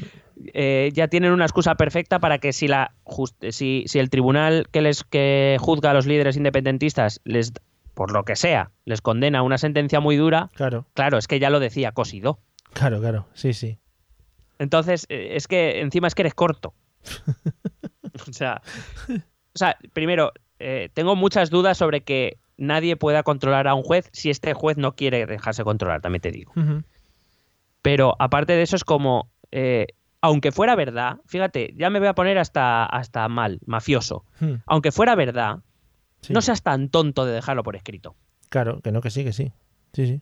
eh, ya tienen una excusa perfecta para que si, la si, si el tribunal que les que juzga a los líderes independentistas les por lo que sea les condena una sentencia muy dura, Claro, claro, es que ya lo decía Cosido. claro, claro. Sí, sí. Entonces, eh, es que encima es que eres corto. (laughs) o, sea, o sea, primero, eh, tengo muchas dudas sobre que nadie pueda controlar a un juez si este juez no quiere dejarse controlar, también te digo. Pero aparte de eso es como, eh, aunque fuera verdad, fíjate, ya me voy a poner hasta, hasta mal, mafioso. Hmm. Aunque fuera verdad, Sí. no seas tan tonto de dejarlo por escrito. Claro, que no, que sí, que sí. Sí, sí.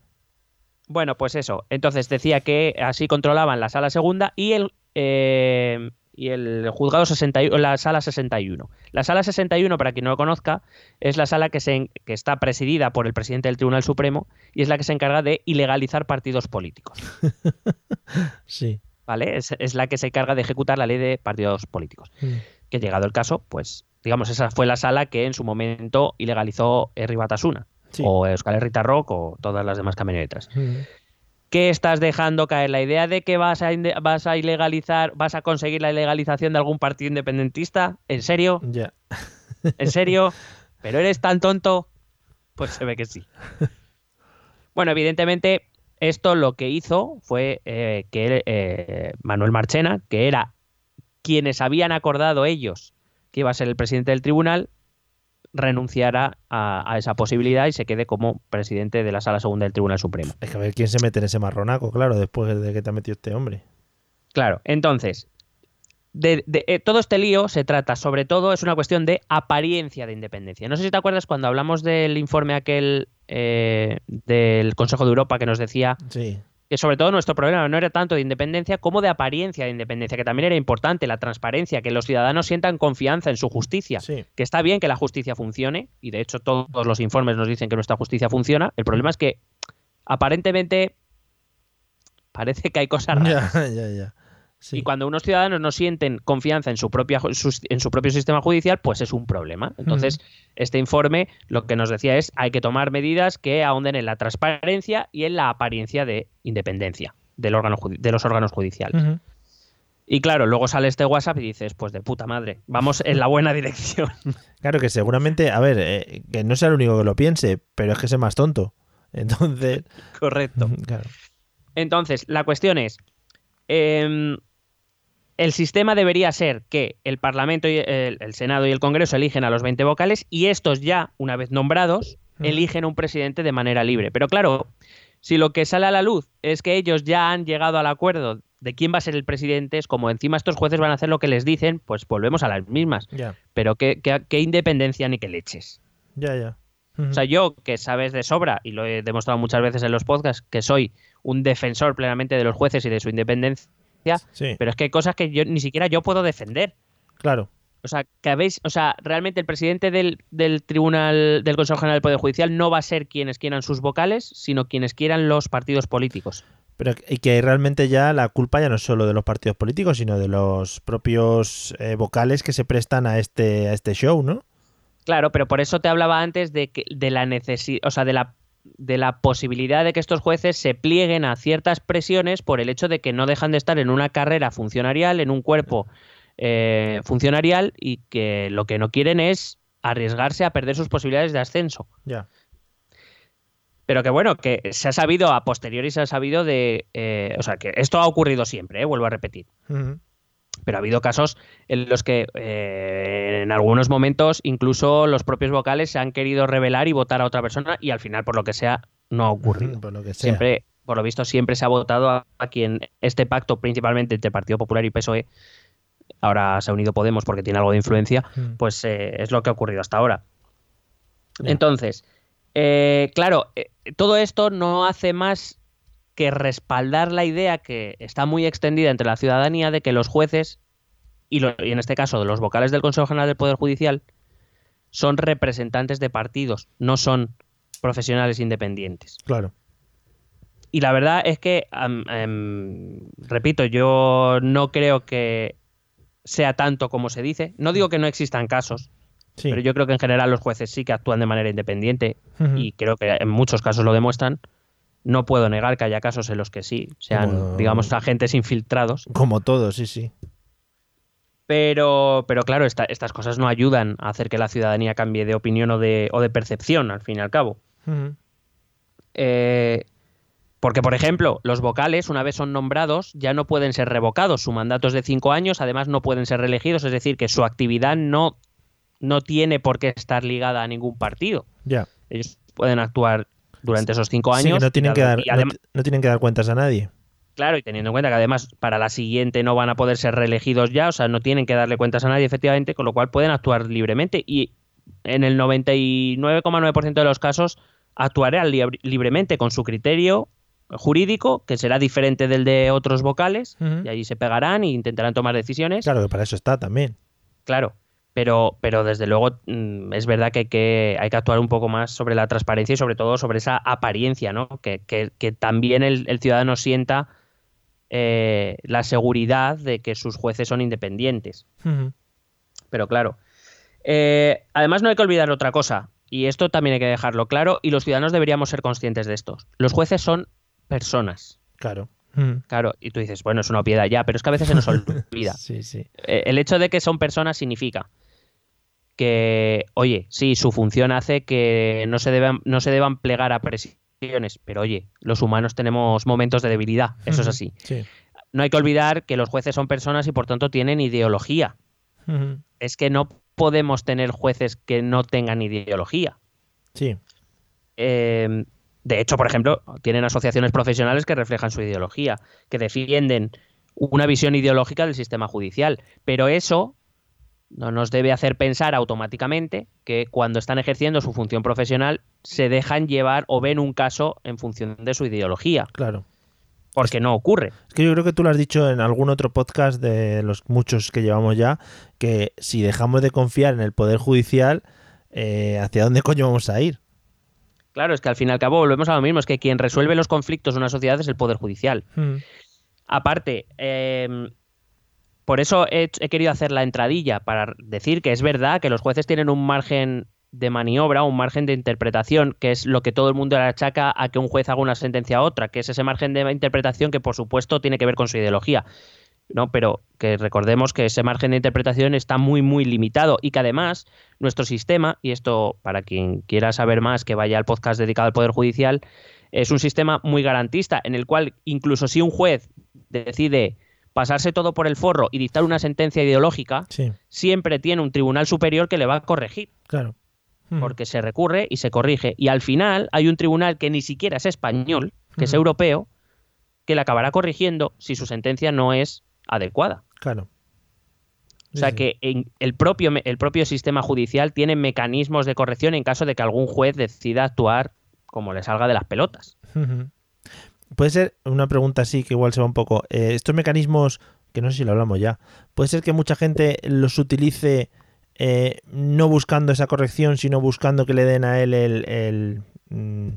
Bueno, pues eso. Entonces decía que así controlaban la sala segunda y el, eh, y el juzgado 61, la sala 61. La sala 61, para quien no lo conozca, es la sala que, se, que está presidida por el presidente del Tribunal Supremo y es la que se encarga de ilegalizar partidos políticos. (laughs) Sí. ¿Vale? Es, es la que se encarga de ejecutar la ley de partidos políticos. Mm. Que llegado el caso, pues, digamos, esa fue la sala que en su momento ilegalizó Herri Batasuna. Sí. O Euskal Herritar Rock o todas las demás camionetas. Mm. ¿Qué estás dejando caer? ¿La idea de que vas a, inde- vas a ilegalizar, vas a conseguir la ilegalización de algún partido independentista? ¿En serio? Ya. ¿En serio? (laughs) ¿Pero eres tan tonto? Pues se ve que sí. Bueno, evidentemente, esto lo que hizo fue eh, que eh, Manuel Marchena, que era quienes habían acordado ellos que iba a ser el presidente del tribunal, renunciara a, a esa posibilidad y se quede como presidente de la Sala Segunda del Tribunal Supremo. Es que a ver quién se mete en ese marronaco, claro, después de que te ha metido este hombre. Claro, entonces, de, de- eh, todo este lío se trata, sobre todo, es una cuestión de apariencia de independencia. No sé si te acuerdas cuando hablamos del informe aquel eh, del Consejo de Europa que nos decía Sí. Que sobre todo nuestro problema no era tanto de independencia como de apariencia de independencia, que también era importante, la transparencia, que los ciudadanos sientan confianza en su justicia. Sí. Que está bien que la justicia funcione, y de hecho todos los informes nos dicen que nuestra justicia funciona. El problema es que aparentemente parece que hay cosas (laughs) raras. Ya, ya, ya. Sí. Y cuando unos ciudadanos no sienten confianza en su, propia, en su propio sistema judicial, pues es un problema. Entonces, este informe lo que nos decía es hay que tomar medidas que ahonden en la transparencia y en la apariencia de independencia del órgano de los órganos judiciales. Y claro, luego sale este WhatsApp y dices, pues de puta madre, vamos en la buena dirección. (laughs) Claro que seguramente, a ver, eh, que no sea el único que lo piense, pero es que es el más tonto. (laughs) Entonces, Correcto. (laughs) claro. Entonces, la cuestión es, em, el sistema debería ser que el Parlamento, y el, el Senado y el Congreso eligen a los 20 vocales y estos ya, una vez nombrados, eligen un presidente de manera libre. Pero claro, si lo que sale a la luz es que ellos ya han llegado al acuerdo de quién va a ser el presidente, es como encima estos jueces van a hacer lo que les dicen, pues volvemos a las mismas. Pero qué, qué- qué independencia ni qué leches. ya, ya. O sea, yo que sabes de sobra, y lo he demostrado muchas veces en los podcasts, que soy un defensor plenamente de los jueces y de su independencia, sí, pero es que hay cosas que yo ni siquiera yo puedo defender. claro. O sea, que habéis, o sea, realmente el presidente del, del Tribunal del Consejo General del Poder Judicial no va a ser quienes quieran sus vocales, sino quienes quieran los partidos políticos. Pero y que realmente ya la culpa ya no es solo de los partidos políticos, sino de los propios eh, vocales que se prestan a este, a este show, ¿no? Claro, pero por eso te hablaba antes de que de la necesidad, o sea, de la de la posibilidad de que estos jueces se plieguen a ciertas presiones por el hecho de que no dejan de estar en una carrera funcionarial, en un cuerpo eh, funcionarial y que lo que no quieren es arriesgarse a perder sus posibilidades de ascenso. Ya. Pero que bueno, que se ha sabido, a posteriori se ha sabido de... eh, o sea, que esto ha ocurrido siempre, eh, vuelvo a repetir. Pero ha habido casos en los que eh, en algunos momentos incluso los propios vocales se han querido revelar y votar a otra persona y al final, por lo que sea, no ha ocurrido. Por lo que sea. Siempre, por lo visto, siempre se ha votado a, a quien este pacto, principalmente entre Partido Popular y PSOE, ahora se ha unido Podemos porque tiene algo de influencia, Mm. pues eh, es lo que ha ocurrido hasta ahora. Entonces, eh, claro, todo esto no hace más que respaldar la idea que está muy extendida entre la ciudadanía de que los jueces, y, lo- y en este caso de los vocales del Consejo General del Poder Judicial, son representantes de partidos, no son profesionales independientes. Claro. Y la verdad es que, em, repito, yo no creo que sea tanto como se dice. No digo que no existan casos, Sí. pero yo creo que en general los jueces sí que actúan de manera independiente y creo que en muchos casos lo demuestran. No puedo negar que haya casos en los que sí, sean, Como- digamos, agentes infiltrados. Como todo, sí, sí. Pero, pero claro, esta- estas cosas no ayudan a hacer que la ciudadanía cambie de opinión o de, o de percepción, al fin y al cabo. Eh, porque, por ejemplo, los vocales, una vez son nombrados, ya no pueden ser revocados. Su mandato es de cinco años, además no pueden ser reelegidos, es decir, que su actividad no, no tiene por qué estar ligada a ningún partido. Ya. Ellos pueden actuar durante esos cinco años. no tienen y que dar, y no, no tienen que dar cuentas a nadie. Claro, y teniendo en cuenta que además para la siguiente no van a poder ser reelegidos ya, o sea, no tienen que darle cuentas a nadie, efectivamente, con lo cual pueden actuar libremente. Y en el 99,9% de los casos actuarán lib- libremente con su criterio jurídico, que será diferente del de otros vocales, y allí se pegarán e intentarán tomar decisiones. Claro que para eso está también. Claro, pero, pero desde luego mm, es verdad que hay, que hay que actuar un poco más sobre la transparencia y sobre todo sobre esa apariencia, ¿no? Que, que- que también el, el ciudadano sienta eh, la seguridad de que sus jueces son independientes. Pero claro. eh, además no hay que olvidar otra cosa, y esto también hay que dejarlo claro, y los ciudadanos deberíamos ser conscientes de esto. Los jueces son personas. Claro. Claro, y tú dices, bueno, es una obviedad ya, pero es que a veces se nos (laughs) olvida. Sí, sí. Eh, el hecho de que son personas significa que, oye, sí, su función hace que no se deban, no se deban plegar a presiones, pero oye, los humanos tenemos momentos de debilidad, eso es así. Sí. No hay que olvidar que los jueces son personas y por tanto tienen ideología. Es que no podemos tener jueces que no tengan ideología. Sí. Eh, de hecho, por ejemplo, tienen asociaciones profesionales que reflejan su ideología, que defienden una visión ideológica del sistema judicial. Pero eso no nos debe hacer pensar automáticamente que cuando están ejerciendo su función profesional se dejan llevar o ven un caso en función de su ideología, Claro. porque no ocurre. Es que yo creo que tú lo has dicho en algún otro podcast de los muchos que llevamos ya, que si dejamos de confiar en el Poder Judicial, eh, ¿hacia dónde coño vamos a ir? Claro, es que al fin y al cabo volvemos a lo mismo, es que quien resuelve los conflictos de una sociedad es el Poder Judicial. Ujú. Aparte, eh, por eso he, querido hacer la entradilla para decir que es verdad que los jueces tienen un margen de maniobra, un margen de interpretación, que es lo que todo el mundo le achaca a que un juez haga una sentencia a otra, que es ese margen de interpretación que por supuesto tiene que ver con su ideología. ¿no? Pero que recordemos que ese margen de interpretación está muy, muy limitado y que además nuestro sistema, y esto para quien quiera saber más que vaya al podcast dedicado al Poder Judicial, es un sistema muy garantista en el cual incluso si un juez decide pasarse todo por el forro y dictar una sentencia ideológica, Sí, siempre tiene un tribunal superior que le va a corregir, claro. Ujú. porque se recurre y se corrige. Y al final hay un tribunal que ni siquiera es español, que es Ujú. europeo, que le acabará corrigiendo si su sentencia no es adecuada. Claro. O sea que en el, propio, el propio sistema judicial tiene mecanismos de corrección en caso de que algún juez decida actuar como le salga de las pelotas. Ujú. Puede ser una pregunta así que igual se va un poco. eh, estos mecanismos, que no sé si lo hablamos ya, puede ser que mucha gente los utilice eh, no buscando esa corrección, sino buscando que le den a él el, mm,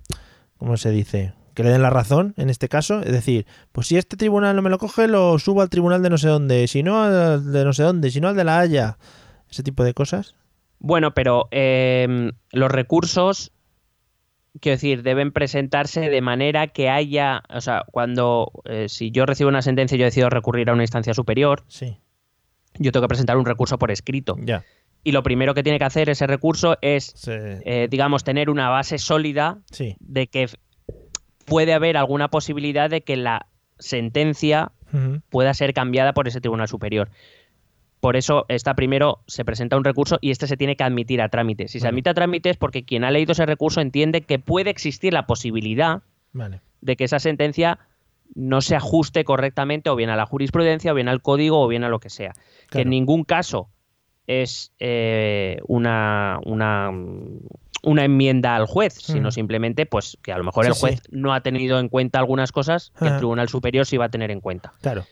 ¿cómo se dice? Que le den la razón en este caso. Es decir, pues si este tribunal no me lo coge, lo subo al tribunal de no sé dónde, si no al de no sé dónde, si no al de la Haya. Ese tipo de cosas. Bueno, pero eh, los recursos, quiero decir, deben presentarse de manera que haya, o sea, cuando, eh, si yo recibo una sentencia y yo decido recurrir a una instancia superior, Sí, yo tengo que presentar un recurso por escrito. ya. Y lo primero que tiene que hacer ese recurso es, eh, digamos, tener una base sólida sí. de que puede haber alguna posibilidad de que la sentencia pueda ser cambiada por ese tribunal superior. Por eso está primero, se presenta un recurso y este se tiene que admitir a trámite. Si se admite a trámite es porque quien ha leído ese recurso entiende que puede existir la posibilidad Vale. de que esa sentencia no se ajuste correctamente o bien a la jurisprudencia, o bien al código, o bien a lo que sea. Que en ningún caso es eh, una, una, una enmienda al juez, sino Mm. simplemente pues que a lo mejor Sí, el juez sí. no ha tenido en cuenta algunas cosas que el Ajá. Tribunal Superior sí va a tener en cuenta. Claro.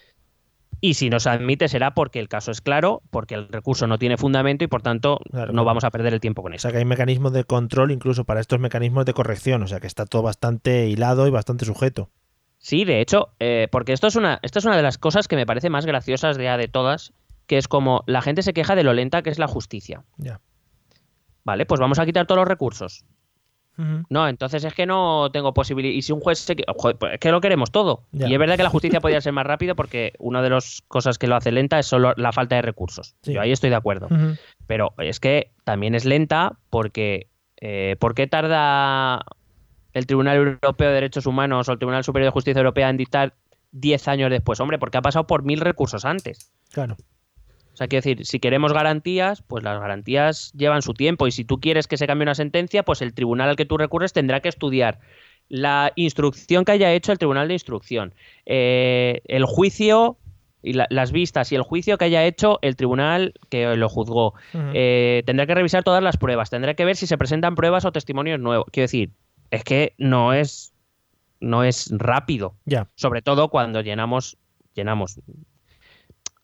Y si no se admite será porque el caso es claro, porque el recurso no tiene fundamento y por tanto Claro, no vamos a perder el tiempo con O eso. sea que hay mecanismos de control incluso para estos mecanismos de corrección, o sea que está todo bastante hilado y bastante sujeto. Sí, de hecho, eh, porque esto es, una, esto es una de las cosas que me parece más graciosas de, de todas, que es como la gente se queja de lo lenta que es la justicia. Ya. Vale, pues vamos a quitar todos los recursos. No, entonces es que no tengo posibilidad. Y si un juez se... joder, pues es que lo queremos todo. Ya. Y es verdad que la justicia podría ser más rápido porque una de las cosas que lo hace lenta es solo la falta de recursos. Sí. Yo ahí estoy de acuerdo. Pero es que también es lenta porque eh, ¿por qué tarda el Tribunal Europeo de Derechos Humanos o el Tribunal Superior de Justicia Europea en dictar 10 años después? Hombre, porque ha pasado por mil recursos antes. Claro. O sea, quiero decir, si queremos garantías, pues las garantías llevan su tiempo y si tú quieres que se cambie una sentencia, pues el tribunal al que tú recurres tendrá que estudiar la instrucción que haya hecho el tribunal de instrucción, eh, el juicio y la- las vistas y el juicio que haya hecho el tribunal que lo juzgó. Eh, tendrá que revisar todas las pruebas, tendrá que ver si se presentan pruebas o testimonios nuevos. Quiero decir, es que no es, no es rápido sobre todo cuando llenamos, llenamos.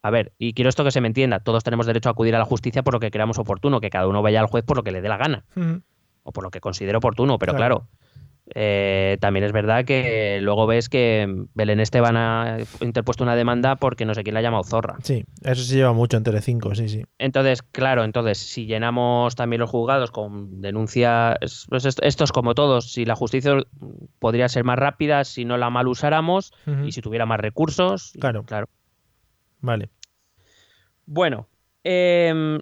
A ver, y quiero esto que se me entienda, todos tenemos derecho a acudir a la justicia por lo que creamos oportuno, que cada uno vaya al juez por lo que le dé la gana, o por lo que considere oportuno, pero Claro. claro, eh, también es verdad que luego ves que Belén Esteban ha interpuesto una demanda porque no sé quién la ha llamado zorra. Sí, eso se lleva mucho en Telecinco, sí, sí. Entonces, claro, entonces, si llenamos también los juzgados con denuncias, pues esto, esto es como todos, si la justicia podría ser más rápida, si no la mal usáramos y si tuviera más recursos, Claro. claro. Vale. Bueno, em,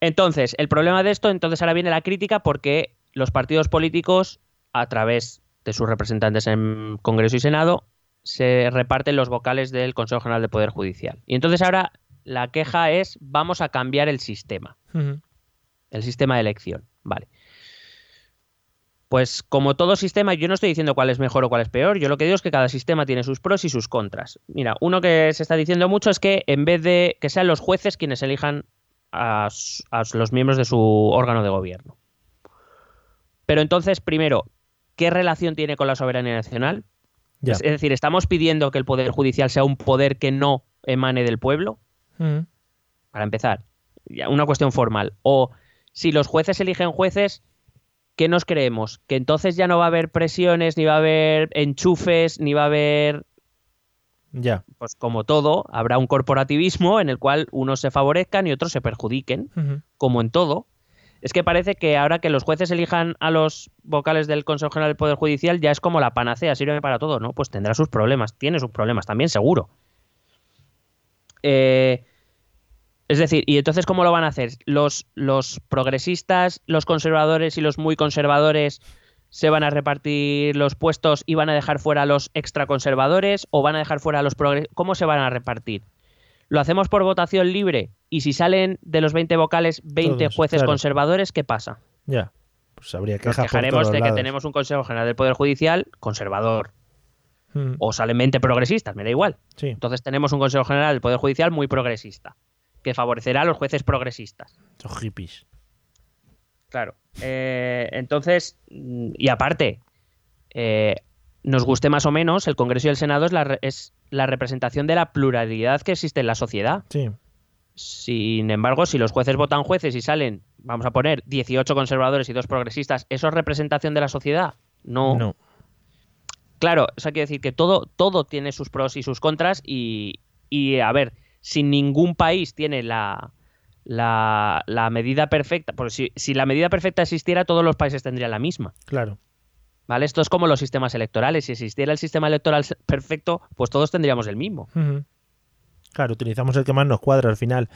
entonces, el problema de esto, entonces ahora viene la crítica porque los partidos políticos, a través de sus representantes en Congreso y Senado, se reparten los vocales del Consejo General de Poder Judicial. Y entonces ahora la queja es, vamos a cambiar el sistema, el sistema de elección. Vale. Pues como todo sistema, yo no estoy diciendo cuál es mejor o cuál es peor, yo lo que digo es que cada sistema tiene sus pros y sus contras. Mira, uno que se está diciendo mucho es que en vez de que sean los jueces quienes elijan a, los miembros de su órgano de gobierno. Pero entonces, primero, ¿qué relación tiene con la soberanía nacional? Es, es decir, ¿estamos pidiendo que el Poder Judicial sea un poder que no emane del pueblo? Ujú. para empezar, ya una cuestión formal. O si los jueces eligen jueces, ¿qué nos creemos? Que entonces ya no va a haber presiones, ni va a haber enchufes, ni va a haber, Ya. pues como todo, habrá un corporativismo en el cual unos se favorezcan y otros se perjudiquen, como en todo. Es que parece que ahora que los jueces elijan a los vocales del Consejo General del Poder Judicial ya es como la panacea, sirve para todo, ¿no? Pues tendrá sus problemas, tiene sus problemas también, seguro. Eh, es decir, ¿y entonces cómo lo van a hacer? ¿Los, ¿Los progresistas, los conservadores y los muy conservadores se van a repartir los puestos y van a dejar fuera a los extraconservadores o van a dejar fuera a los progresistas? ¿Cómo se van a repartir? ¿Lo hacemos por votación libre? Y si salen de los 20 vocales 20 Todos, jueces claro. conservadores, ¿qué pasa? Ya. Pues habría Nos quejas por quejaremos de que tenemos un Consejo General del Poder Judicial conservador. Ujú. O salen 20 progresistas, me da igual. Sí. Entonces tenemos un Consejo General del Poder Judicial muy progresista, que favorecerá a los jueces progresistas. Son hippies. Claro. Eh, entonces, y aparte, eh, nos guste más o menos, el Congreso y el Senado es la, re- es la representación de la pluralidad que existe en la sociedad. Sí. Sin embargo, si los jueces votan jueces y salen, vamos a poner, 18 conservadores y dos progresistas, ¿eso es representación de la sociedad? No. No. Claro, eso quiere decir que todo, todo tiene sus pros y sus contras y, y, a ver, si ningún país tiene la, la, la medida perfecta, porque si, si la medida perfecta existiera, todos los países tendrían la misma. Claro. ¿Vale? Esto es como los sistemas electorales. Si existiera el sistema electoral perfecto, pues todos tendríamos el mismo. Claro, utilizamos el que más nos cuadra al final.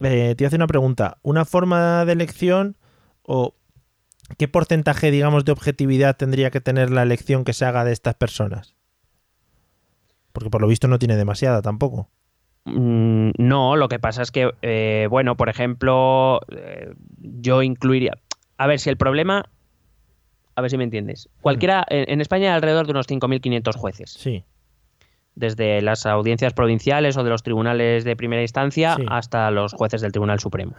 Eh, te hacer una pregunta. ¿Una forma de elección o qué porcentaje, digamos, de objetividad tendría que tener la elección que se haga de estas personas? Porque por lo visto no tiene demasiada tampoco. Mm, no, lo que pasa es que, eh, bueno, por ejemplo, eh, yo incluiría. A ver, si el problema. A ver si me entiendes. Cualquiera. En, en España hay alrededor de unos 5.500 jueces. Sí. Desde las audiencias provinciales o de los tribunales de primera instancia Sí. hasta los jueces del Tribunal Supremo.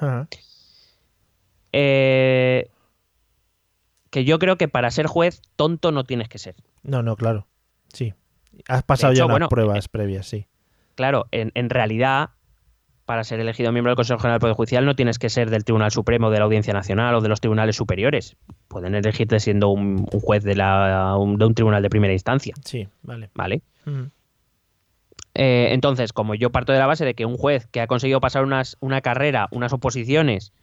Eh, que yo creo que para ser juez, tonto no tienes que ser. No, no, claro. Sí. Has pasado hecho, ya unas bueno, pruebas previas, sí. Claro, en, en realidad, para ser elegido miembro del Consejo General del Poder Judicial no tienes que ser del Tribunal Supremo, de la Audiencia Nacional o de los tribunales superiores. Pueden elegirte siendo un, un juez de, la, un- de un tribunal de primera instancia, Sí, vale. ¿vale? Eh, entonces, como yo parto de la base de que un juez que ha conseguido pasar unas, una carrera, unas oposiciones,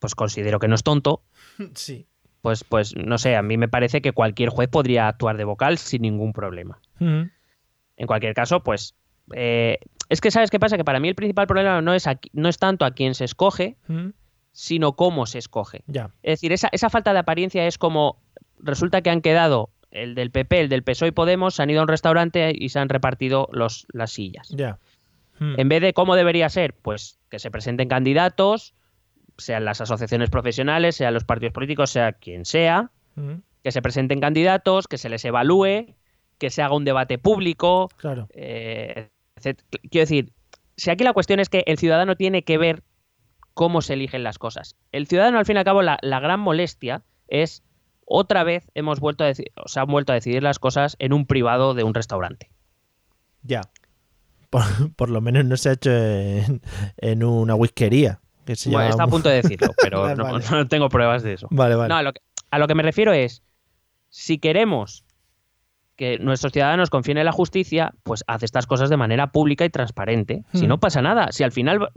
pues considero que no es tonto, (laughs) Sí. pues, pues no sé, a mí me parece que cualquier juez podría actuar de vocal sin ningún problema. En cualquier caso, pues eh, es que sabes qué pasa, que para mí el principal problema no es, aquí- no es tanto a quién se escoge, mm, sino cómo se escoge. Ya. Es decir, esa, esa falta de apariencia es como resulta que han quedado el del PP, el del PSOE y Podemos, se han ido a un restaurante y se han repartido los, las sillas. Ya. Mm, En vez de cómo debería ser, pues que se presenten candidatos, sean las asociaciones profesionales, sean los partidos políticos, sea quien sea, mm, que se presenten candidatos, que se les evalúe, que se haga un debate público, Claro. eh. Quiero decir, si aquí la cuestión es que el ciudadano tiene que ver cómo se eligen las cosas. El ciudadano, al fin y al cabo, la, la gran molestia es otra vez hemos vuelto a se han vuelto a decidir las cosas en un privado de un restaurante. Ya. Por, por lo menos no se ha hecho en, en una whiskería. Que se Bueno, llama está a punto de decirlo, (laughs) pero Vale, no, vale. no tengo pruebas de eso. Vale, vale. No, a lo, que, a lo que me refiero es, si queremos que nuestros ciudadanos confíen en la justicia, pues haz estas cosas de manera pública y transparente. Si Hmm. no pasa nada, si al final...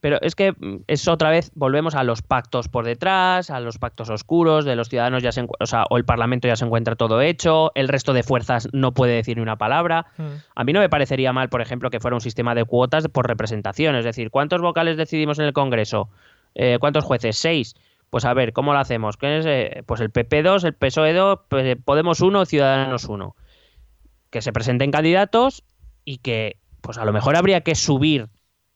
Pero es que mm, es otra vez, volvemos a los pactos por detrás, a los pactos oscuros, de los ciudadanos ya se o sea, o el Parlamento ya se encuentra todo hecho, el resto de fuerzas no puede decir ni una palabra. Mm, A mí no me parecería mal, por ejemplo, que fuera un sistema de cuotas por representación. Es decir, ¿cuántos vocales decidimos en el Congreso? Eh, ¿Cuántos jueces? Seis. Pues a ver, ¿cómo lo hacemos? ¿Qué es, eh, pues el PP2, el PSOE2, pues, eh, Podemos 1, Ciudadanos 1. Que se presenten candidatos y que, pues a lo mejor habría que subir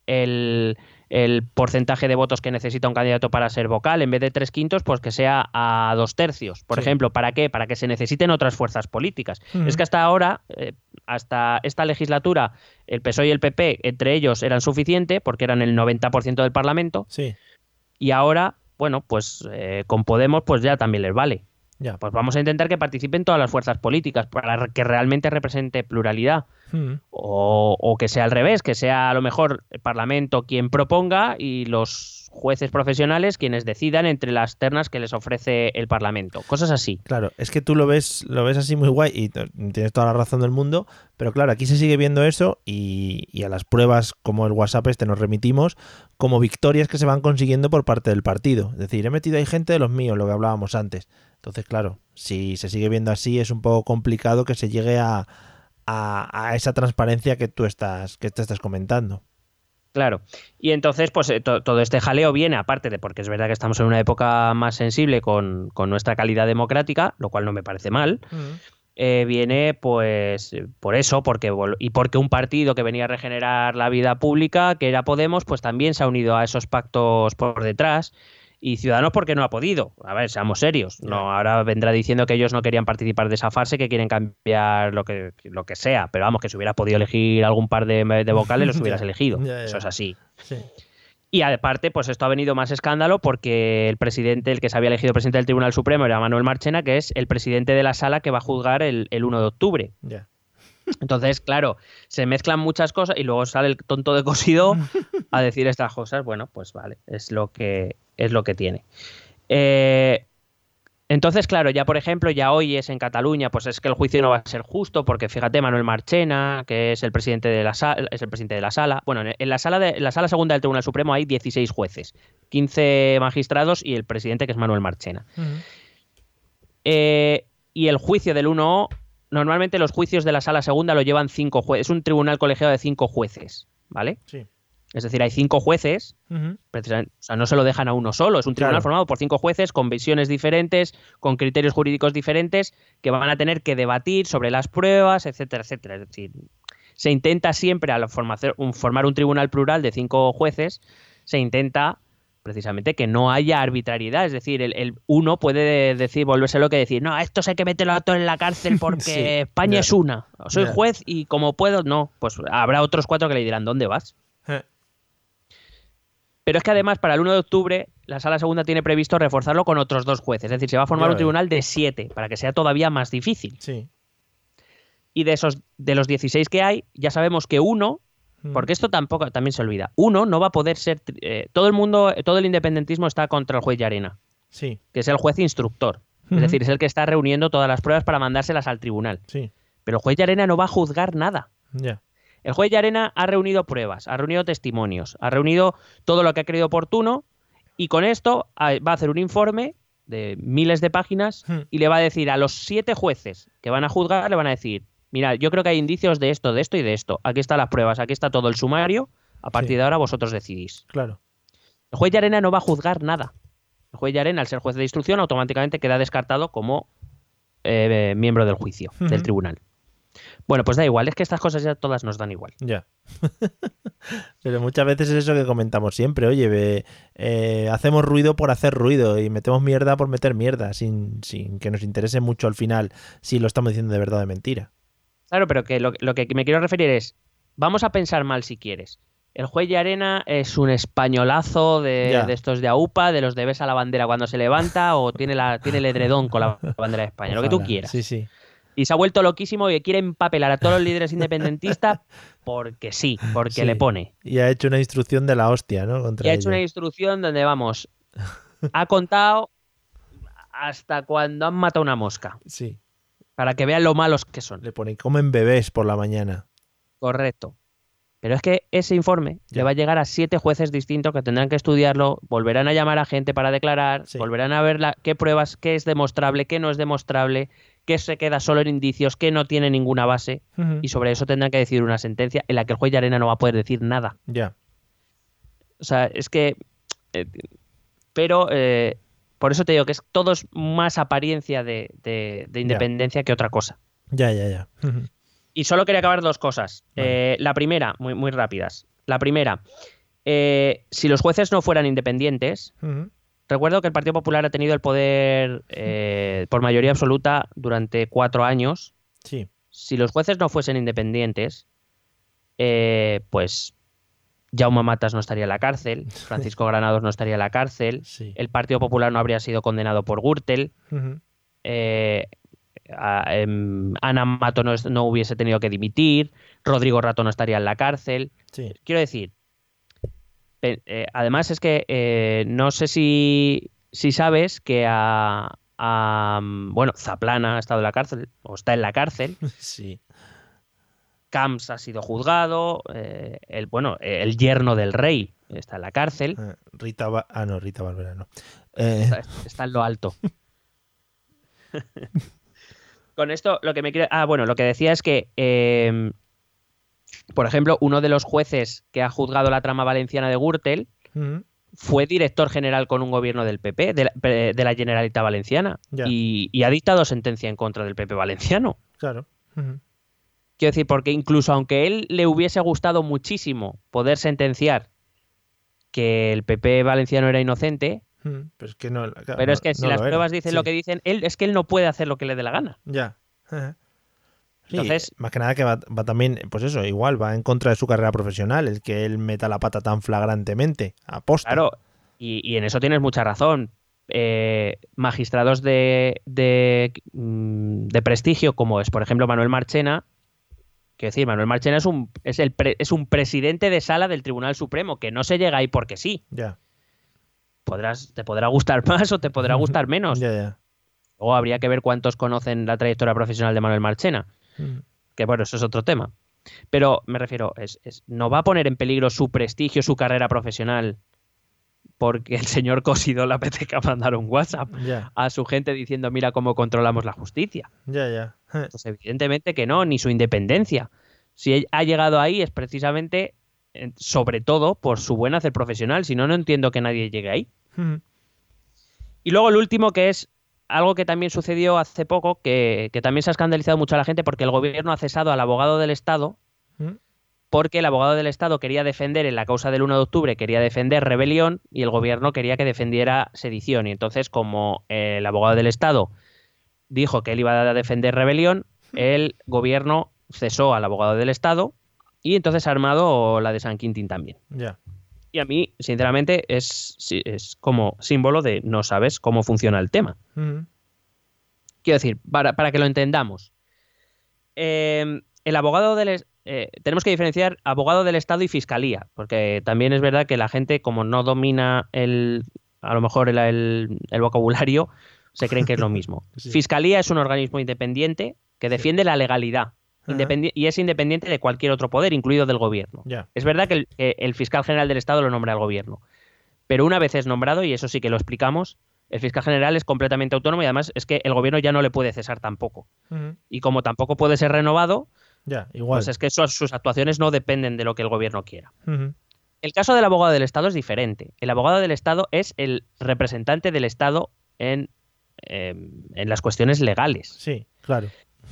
el, el porcentaje de votos que necesita un candidato para ser vocal. En vez de tres quintos, pues que sea a dos tercios. Por Sí. ejemplo, ¿para qué? Para que se necesiten otras fuerzas políticas. Es que hasta ahora, eh, hasta esta legislatura, el PSOE y el PP, entre ellos, eran suficiente porque eran el 90% del Parlamento. Sí, Y ahora, bueno, pues eh, con Podemos, pues ya también les vale. ya. Pues vamos a intentar que participen todas las fuerzas políticas para que realmente represente pluralidad. Mm, O, o que sea al revés, que sea a lo mejor el Parlamento quien proponga y los jueces profesionales quienes decidan entre las ternas que les ofrece el Parlamento. Cosas así. Claro, es que tú lo ves, lo ves así muy guay y tienes toda la razón del mundo, pero claro, aquí se sigue viendo eso y, y a las pruebas como el WhatsApp este nos remitimos como victorias que se van consiguiendo por parte del partido. Es decir, he metido ahí gente de los míos, lo que hablábamos antes. Entonces, claro, si se sigue viendo así es un poco complicado que se llegue a, a, a esa transparencia que tú estás, que te estás comentando. Claro. Y entonces, pues eh, to- todo este jaleo viene, aparte de porque es verdad que estamos en una época más sensible con, con nuestra calidad democrática, lo cual no me parece mal. eh, viene pues eh, por eso, porque y porque un partido que venía a regenerar la vida pública, que era Podemos, pues también se ha unido a esos pactos por detrás. Y Ciudadanos porque no ha podido. A ver, seamos serios. No, ahora vendrá diciendo que ellos no querían participar de esa fase, que quieren cambiar lo que, lo que sea. Pero vamos, que si hubiera podido elegir algún par de, de vocales, los (laughs) hubieras elegido. ya, ya. Eso es así. Sí. Y aparte, pues esto ha venido más escándalo porque el presidente, el que se había elegido presidente del Tribunal Supremo era Manuel Marchena, que es el presidente de la sala que va a juzgar el, el 1 de octubre. Entonces, claro, se mezclan muchas cosas y luego sale el tonto de cosido (laughs) a decir estas cosas. Bueno, pues vale, es lo que, es lo que tiene. Eh, entonces, claro, ya por ejemplo, ya hoy es en Cataluña, pues es que el juicio no va a ser justo, porque fíjate, Manuel Marchena, que es el presidente de la sala, es el presidente de la sala. Bueno, en la sala de en la sala segunda del Tribunal Supremo hay 16 jueces, 15 magistrados y el presidente que es Manuel Marchena. Eh, y el juicio del 1O, normalmente los juicios de la sala segunda lo llevan cinco jueces. Es un tribunal colegiado de cinco jueces, ¿vale? Sí. Es decir, hay cinco jueces, precisamente, o sea, no se lo dejan a uno solo. Es un tribunal Claro. formado por cinco jueces con visiones diferentes, con criterios jurídicos diferentes, que van a tener que debatir sobre las pruebas, etcétera, etcétera. Es decir, se intenta siempre, al un- formar un tribunal plural de cinco jueces, se intenta precisamente que no haya arbitrariedad. Es decir, el, el uno puede decir, volverse lo que decir, no, a estos hay que meterlo a todos en la cárcel (laughs) porque Sí, España es una. Soy juez y como puedo, no. Pues habrá otros cuatro que le dirán, ¿dónde vas? Pero es que además para el 1 de octubre la sala segunda tiene previsto reforzarlo con otros dos jueces. Es decir, se va a formar un tribunal de siete para que sea todavía más difícil. Sí. Y de esos, de los 16 que hay, ya sabemos que uno, Mm. porque esto tampoco también se olvida, uno no va a poder ser. eh, todo el mundo, todo el independentismo está contra el juez Llarena, Sí. que es el juez instructor. Es decir, es el que está reuniendo todas las pruebas para mandárselas al tribunal. Sí. Pero el juez Llarena no va a juzgar nada. Ya. El juez Llarena ha reunido pruebas, ha reunido testimonios, ha reunido todo lo que ha creído oportuno y con esto ah, va a hacer un informe de miles de páginas Hmm. y le va a decir a los siete jueces que van a juzgar, le van a decir, mira, yo creo que hay indicios de esto, de esto y de esto. Aquí están las pruebas, aquí está todo el sumario. A partir Sí. de ahora vosotros decidís. Claro. El juez de arena no va a juzgar nada. El juez de arena, al ser juez de instrucción, automáticamente queda descartado como eh, miembro del juicio, del tribunal. Bueno, pues da igual, es que estas cosas ya todas nos dan igual. Ya. (laughs) Pero muchas veces es eso que comentamos siempre. Oye, ve, eh, hacemos ruido por hacer ruido y metemos mierda por meter mierda, sin, sin que nos interese mucho al final si lo estamos diciendo de verdad o de mentira. Claro, pero que lo, lo que me quiero referir es, vamos a pensar mal si quieres. El juez de arena es un españolazo de, de estos de AUPA, de los de ves a la bandera cuando se levanta, o tiene, la, tiene el edredón con la bandera de España, lo que tú quieras. Sí, sí. Y se ha vuelto loquísimo y quiere empapelar a todos los líderes independentistas porque sí, porque Sí. le pone. Y ha hecho una instrucción de la hostia, ¿no? Contra Y ha hecho una instrucción donde, vamos, ha contado hasta cuando han matado una mosca, Sí. para que vean lo malos que son. Le pone comen bebés por la mañana. Correcto. Pero es que ese informe Ya. le va a llegar a siete jueces distintos que tendrán que estudiarlo, volverán a llamar a gente para declarar, Sí. volverán a ver la- qué pruebas, qué es demostrable, qué no es demostrable, qué se queda solo en indicios, qué no tiene ninguna base, y sobre eso tendrán que decidir una sentencia en la que el juez de arena no va a poder decir nada. Ya. O sea, es que... eh, pero eh, por eso te digo que es todo es más apariencia de, de- de independencia que otra cosa. Ya, ya, ya. Y solo quería acabar dos cosas. Vale. Eh, la primera, muy, muy rápidas. La primera, eh, si los jueces no fueran independientes. Recuerdo que el Partido Popular ha tenido el poder eh, por mayoría absoluta durante cuatro años. Sí. Si los jueces no fuesen independientes, eh, pues Jaume Matas no estaría en la cárcel, (laughs) Francisco Granados no estaría en la cárcel, Sí. el Partido Popular no habría sido condenado por Gürtel, eh, a- em, Ana Mato no, es- no hubiese tenido que dimitir, Rodrigo Rato no estaría en la cárcel. Sí. Quiero decir, eh, además es que eh, no sé si, si sabes que a, a, mm, bueno, Zaplana ha estado en la cárcel o está en la cárcel, (laughs) Sí. Camps ha sido juzgado, eh, el, bueno, el yerno del rey está en la cárcel, Rita Ba- Ah, no, Rita Barberá, no. Está, está en lo alto. (laughs) (laughs) Con esto, lo que me quiere. Ah, bueno, lo que decía es que, eh, por ejemplo, uno de los jueces que ha juzgado la trama valenciana de Gürtel ujú. fue director general con un gobierno del PP, de la, de la Generalitat Valenciana, y, y ha dictado sentencia en contra del PP valenciano. Claro. Quiero decir, porque incluso aunque él le hubiese gustado muchísimo poder sentenciar que el PP valenciano era inocente, Ujú. Pero es que no. claro, pero no- es que si no las pruebas dicen Sí. lo que dicen, él es que él no puede hacer lo que le dé la gana. Ya. Ajá. Sí, más que nada que va, va también, pues eso, igual, va en contra de su carrera profesional, el que él meta la pata tan flagrantemente, aposta. Claro, y, y en eso tienes mucha razón. Eh, magistrados de, de, mm, de prestigio, como es, por ejemplo, Manuel Marchena, quiero decir, Manuel Marchena es un, es, el pre- es un presidente de sala del Tribunal Supremo, que no se llega ahí porque sí. Ya. Podrás, te podrá gustar (laughs) más o te podrá gustar (laughs) menos. Ya, ya. O habría que ver cuántos conocen la trayectoria profesional de Manuel Marchena. Ujú. Que bueno, eso es otro tema. Pero me refiero, es, es- no va a poner en peligro su prestigio, su carrera profesional, porque el señor (laughs) Cosido le apetezca mandar un WhatsApp a su gente diciendo mira cómo controlamos la justicia. ya, ya. (laughs) Pues evidentemente que no, ni su independencia. Si ha llegado ahí es precisamente, eh, sobre todo, por su buen hacer profesional, si no, no entiendo que nadie llegue ahí. (laughs) Y luego el último, que es algo que también sucedió hace poco, que, que también se ha escandalizado mucho a la gente porque el gobierno ha cesado al abogado del Estado, Ujú. porque el abogado del Estado quería defender en la causa del 1 de octubre, quería defender rebelión y el gobierno quería que defendiera sedición. Y entonces, como eh, el abogado del Estado dijo que él iba a defender rebelión, el gobierno cesó al abogado del Estado y entonces ha armado la de San Quintín también. Ya. Y a mí, sinceramente, es, es como símbolo de no sabes cómo funciona el tema. Quiero decir, para, para que lo entendamos. Eh, el abogado del... eh, tenemos que diferenciar abogado del Estado y fiscalía, porque también es verdad que la gente, como no domina el, a lo mejor el, el- el vocabulario, se creen que es lo mismo. (laughs) Sí. Fiscalía es un organismo independiente que defiende la legalidad. Independi- y es independiente de cualquier otro poder, incluido del gobierno. Es verdad que el, que el fiscal general del Estado lo nombra el gobierno, pero una vez es nombrado, y eso sí que lo explicamos, El fiscal general es completamente autónomo y además es que el gobierno ya no le puede cesar tampoco. Y como tampoco puede ser renovado, igual. pues es que sus, sus actuaciones no dependen de lo que el gobierno quiera. El caso del abogado del Estado es diferente. El abogado del Estado es el representante del Estado en, eh, en las cuestiones legales. Sí, claro.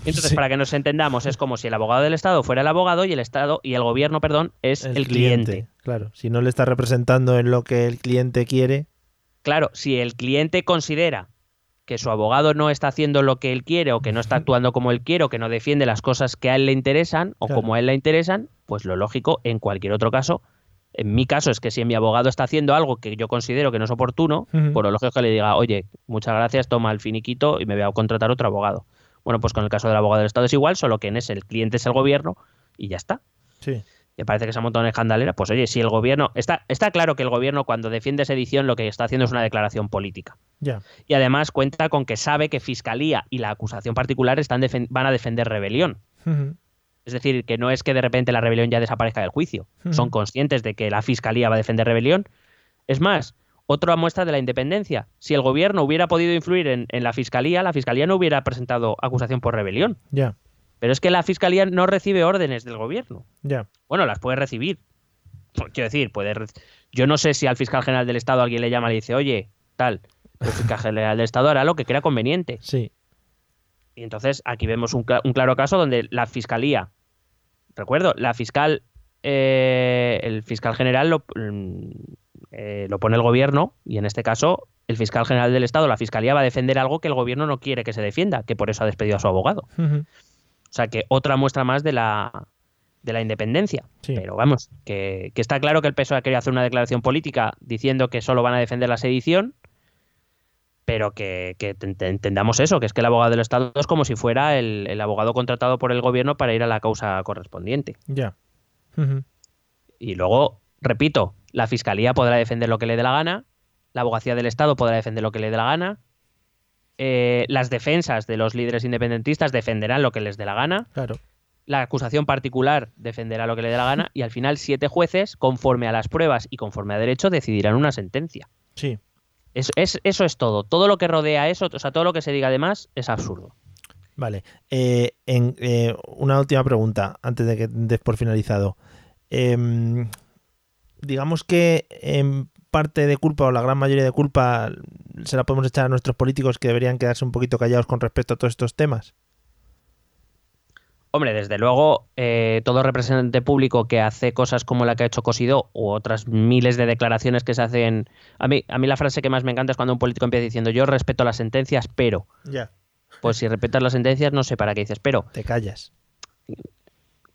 Entonces, Sí. para que nos entendamos, es como si el abogado del Estado fuera el abogado y el Estado y el gobierno, perdón, es el, cliente. Claro, si no le está representando en lo que el cliente quiere. Claro, si el cliente considera que su abogado no está haciendo lo que él quiere o que no está actuando como él quiere o que no defiende las cosas que a él le interesan o Claro. como a él le interesan, pues lo lógico en cualquier otro caso, en mi caso es que si mi abogado está haciendo algo que yo considero que no es oportuno, pues lo lógico es que le diga, oye, muchas gracias, toma el finiquito y me voy a contratar otro abogado. Bueno, pues con el caso del abogado del Estado es igual, solo que en ese el cliente es el gobierno y ya está. Sí. Me parece que se ha montado una escandalera. Pues oye, si el gobierno. Está, está claro que el gobierno, cuando defiende esa edición, lo que está haciendo es una declaración política. Ya. Y además cuenta con que sabe que Fiscalía y la acusación particular están van a defender rebelión. Es decir, que no es que de repente la rebelión ya desaparezca del juicio. Son conscientes de que la Fiscalía va a defender rebelión. Es más, otra muestra de la independencia. Si el gobierno hubiera podido influir en, en la Fiscalía, la Fiscalía no hubiera presentado acusación por rebelión. Ya. Pero es que la Fiscalía no recibe órdenes del gobierno. Ya. Bueno, las puede recibir. Pues, Quiero decir, puede. re- Yo no sé si al fiscal general del Estado alguien le llama y le dice, oye, tal. El fiscal general del Estado hará lo que crea conveniente. Sí. Y entonces aquí vemos un claro caso donde la fiscalía, recuerdo, la fiscal, eh, el fiscal general lo, mm, eh, lo pone el gobierno y en este caso el fiscal general del Estado, la fiscalía va a defender algo que el gobierno no quiere que se defienda, que por eso ha despedido a su abogado. O sea que otra muestra más de la, de la independencia. Sí. Pero vamos, que, que está claro que el PSOE ha querido hacer una declaración política diciendo que solo van a defender la sedición, pero que, que te- te- entendamos eso, que es que el abogado del Estado es como si fuera el, el abogado contratado por el gobierno para ir a la causa correspondiente. Ya. Y luego, repito, la Fiscalía podrá defender lo que le dé la gana, la Abogacía del Estado podrá defender lo que le dé la gana, eh, las defensas de los líderes independentistas defenderán lo que les dé la gana, Claro. la acusación particular defenderá lo que le dé la gana y al final siete jueces, conforme a las pruebas y conforme a derecho, decidirán una sentencia. Sí. Es- es- eso es todo. Todo lo que rodea eso, o sea, todo lo que se diga además es absurdo. Vale. Eh, en, eh, una última pregunta antes de que des por finalizado. Digamos que en parte de culpa o la gran mayoría de culpa se la podemos echar a nuestros políticos que deberían quedarse un poquito callados con respecto a todos estos temas. Hombre, desde luego, eh, todo representante público que hace cosas como la que ha hecho Cosido u otras miles de declaraciones que se hacen. A mí, a mí la frase que más me encanta es cuando un político empieza diciendo yo respeto las sentencias, pero. Ya. Pues si respetas las sentencias, no sé para qué dices, pero. Te callas.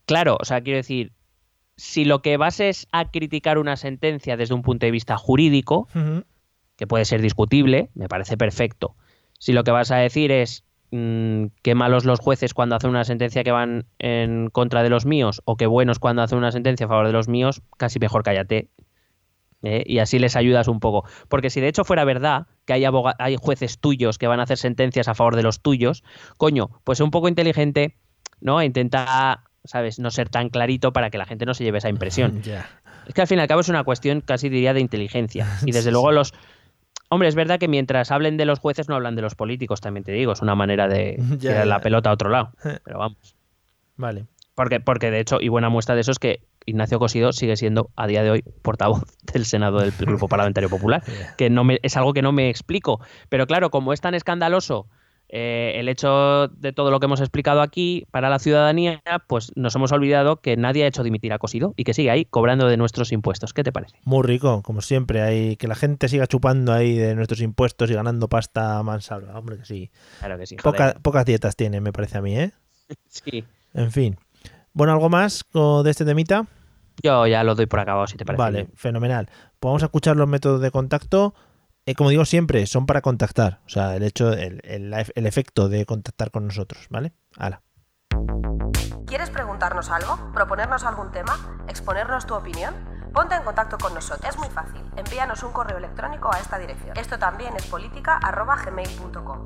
Claro, o sea, quiero decir, si lo que vas es a criticar una sentencia desde un punto de vista jurídico, que puede ser discutible, me parece perfecto. Si lo que vas a decir es mm, qué malos los jueces cuando hacen una sentencia que van en contra de los míos o qué buenos cuando hacen una sentencia a favor de los míos, casi mejor cállate. ¿eh? Y así les ayudas un poco. Porque si de hecho fuera verdad que hay, hay jueces tuyos que van a hacer sentencias a favor de los tuyos, coño, pues un poco inteligente, ¿no? Intenta, ¿sabes? No ser tan clarito para que la gente no se lleve esa impresión. (laughs) Es que al fin y al cabo es una cuestión casi diría de inteligencia. (laughs) Y desde luego los... Hombre, es verdad que mientras hablen de los jueces no hablan de los políticos, también te digo. Es una manera de (laughs) tirar la pelota a otro lado. Pero vamos. Vale. Porque, porque de hecho, y buena muestra de eso es que Ignacio Cosido sigue siendo a día de hoy portavoz del Senado del Grupo Parlamentario Popular. Que no me, es algo que no me explico. Pero claro, como es tan escandaloso eh, el hecho de todo lo que hemos explicado aquí para la ciudadanía, pues nos hemos olvidado que nadie ha hecho dimitir a Cosido y que sigue ahí cobrando de nuestros impuestos. ¿Qué te parece? Muy rico, como siempre. Que la gente siga chupando ahí de nuestros impuestos y ganando pasta mansalva. Hombre, que sí. Claro que sí. Poca- pocas dietas tiene, me parece a mí, ¿eh? (laughs) Sí. En fin. Bueno, ¿algo más de este temita? Yo ya lo doy por acabado, si te parece. Vale, bien. fenomenal. Pues vamos a escuchar los métodos de contacto. Eh, como digo siempre, son para contactar. O sea, el hecho, el, el- efecto de contactar con nosotros, ¿vale? Hala. ¿Quieres preguntarnos algo? ¿Proponernos algún tema? ¿Exponernos tu opinión? Ponte en contacto con nosotros. Es muy fácil. Envíanos un correo electrónico a esta dirección. Esto también es política.gmail.com.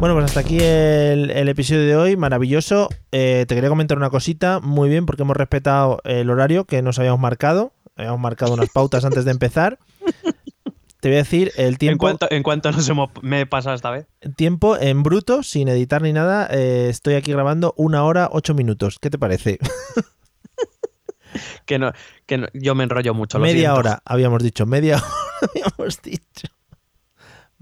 Bueno, pues hasta aquí el, el episodio de hoy, maravilloso. Eh, te quería comentar una cosita, muy bien, porque hemos respetado el horario que nos habíamos marcado. Habíamos marcado unas pautas antes de empezar. Te voy a decir el ¿En tiempo. cuánto, en cuánto nos hemos me he pasado esta vez? Tiempo en bruto, sin editar ni nada. eh, estoy aquí grabando una hora, ocho minutos. ¿Qué te parece? (laughs) Que no, que no- yo me enrollo mucho. media hora, habíamos dicho. Media (laughs) hora habíamos dicho.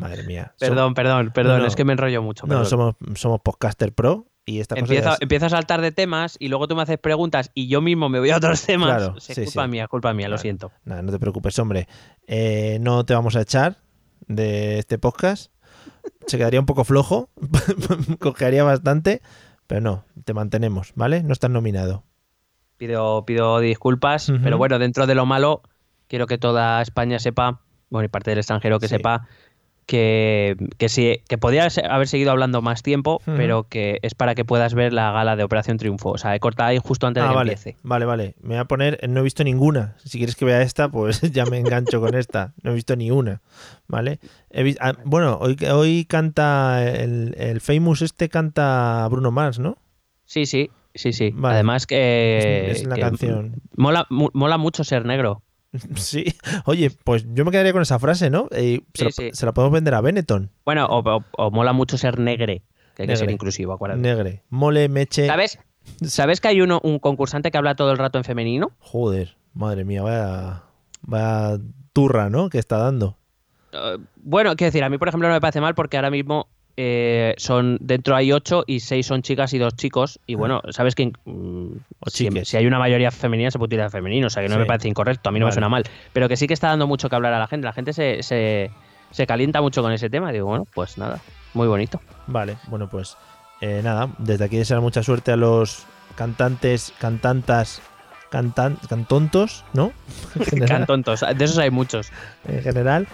Madre mía. Som- Perdón, perdón, perdón, No, no. es que me enrollo mucho. No, somos, somos podcaster pro y esta cosa Empiezo, ya es- empiezo a saltar de temas y luego tú me haces preguntas y yo mismo me voy a otros temas. Claro, sí, culpa sí. mía, culpa mía, lo siento. Nada, no te preocupes, hombre. Eh, no te vamos a echar de este podcast. Se quedaría un poco flojo, (laughs) cogería bastante, pero no, te mantenemos, ¿vale? No estás nominado. Pido, pido disculpas, pero bueno, dentro de lo malo, quiero que toda España sepa, bueno, y parte del extranjero que Sí. sepa, que, que sí, que podía se- haber seguido hablando más tiempo, pero que es para que puedas ver la gala de Operación Triunfo. O sea, he cortado ahí justo antes de Ah, que vale, empiece. vale, vale. Me voy a poner, no he visto ninguna. Si quieres que vea esta, pues (laughs) ya me engancho con esta. No he visto ni una, ¿vale? He ah, bueno, hoy, hoy canta el, el Famous este canta Bruno Mars, ¿no? Sí, sí, sí, sí. Vale. Además que... es, es la que canción. Mola, mola mucho ser negro. (laughs) Sí. Oye, pues yo me quedaría con esa frase, ¿no? Eh, se, la, sí. se la podemos vender a Benetton. Bueno, o, o- o mola mucho ser negre, que hay que ser inclusivo, acuérdate. Negre. Mole, meche. ¿Sabes? ¿Sabes que hay uno, un concursante que habla todo el rato en femenino? Joder, madre mía, vaya, vaya turra, ¿no? Que está dando. Eh, bueno, quiero decir, a mí, por ejemplo, no me parece mal porque ahora mismo eh, son dentro hay ocho y seis son chicas y dos chicos. Y bueno, sabes que mm, O si, hay una mayoría femenina se puede utilizar femenino, o sea que no Sí. me parece incorrecto, a mí no me suena mal. Pero que sí que está dando mucho que hablar a la gente. La gente se, se, se calienta mucho con ese tema. Digo, bueno, pues nada, muy bonito. Vale, bueno, pues eh, nada, desde aquí desear mucha suerte a los cantantes, cantantas, cantan, cantontos, ¿no? (laughs) Cantontos, de esos hay muchos. en general.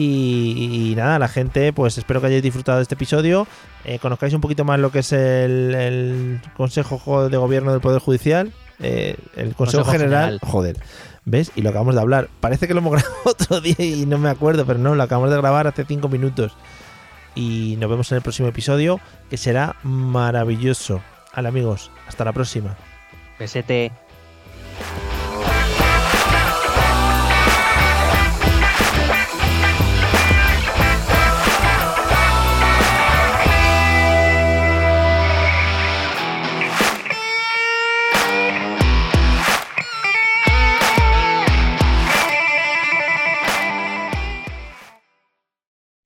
Y, y nada, la gente, pues espero que hayáis disfrutado de este episodio. eh, conozcáis un poquito más lo que es el, el Consejo de Gobierno del Poder Judicial. eh, el Consejo, Consejo General, General. Joder. ¿Ves? Y lo acabamos de hablar. Parece que lo hemos (laughs) grabado otro día y no me acuerdo, pero no, lo acabamos de grabar hace cinco minutos. Y nos vemos en el próximo episodio, que será maravilloso. Vale, amigos, hasta la próxima. Pesete.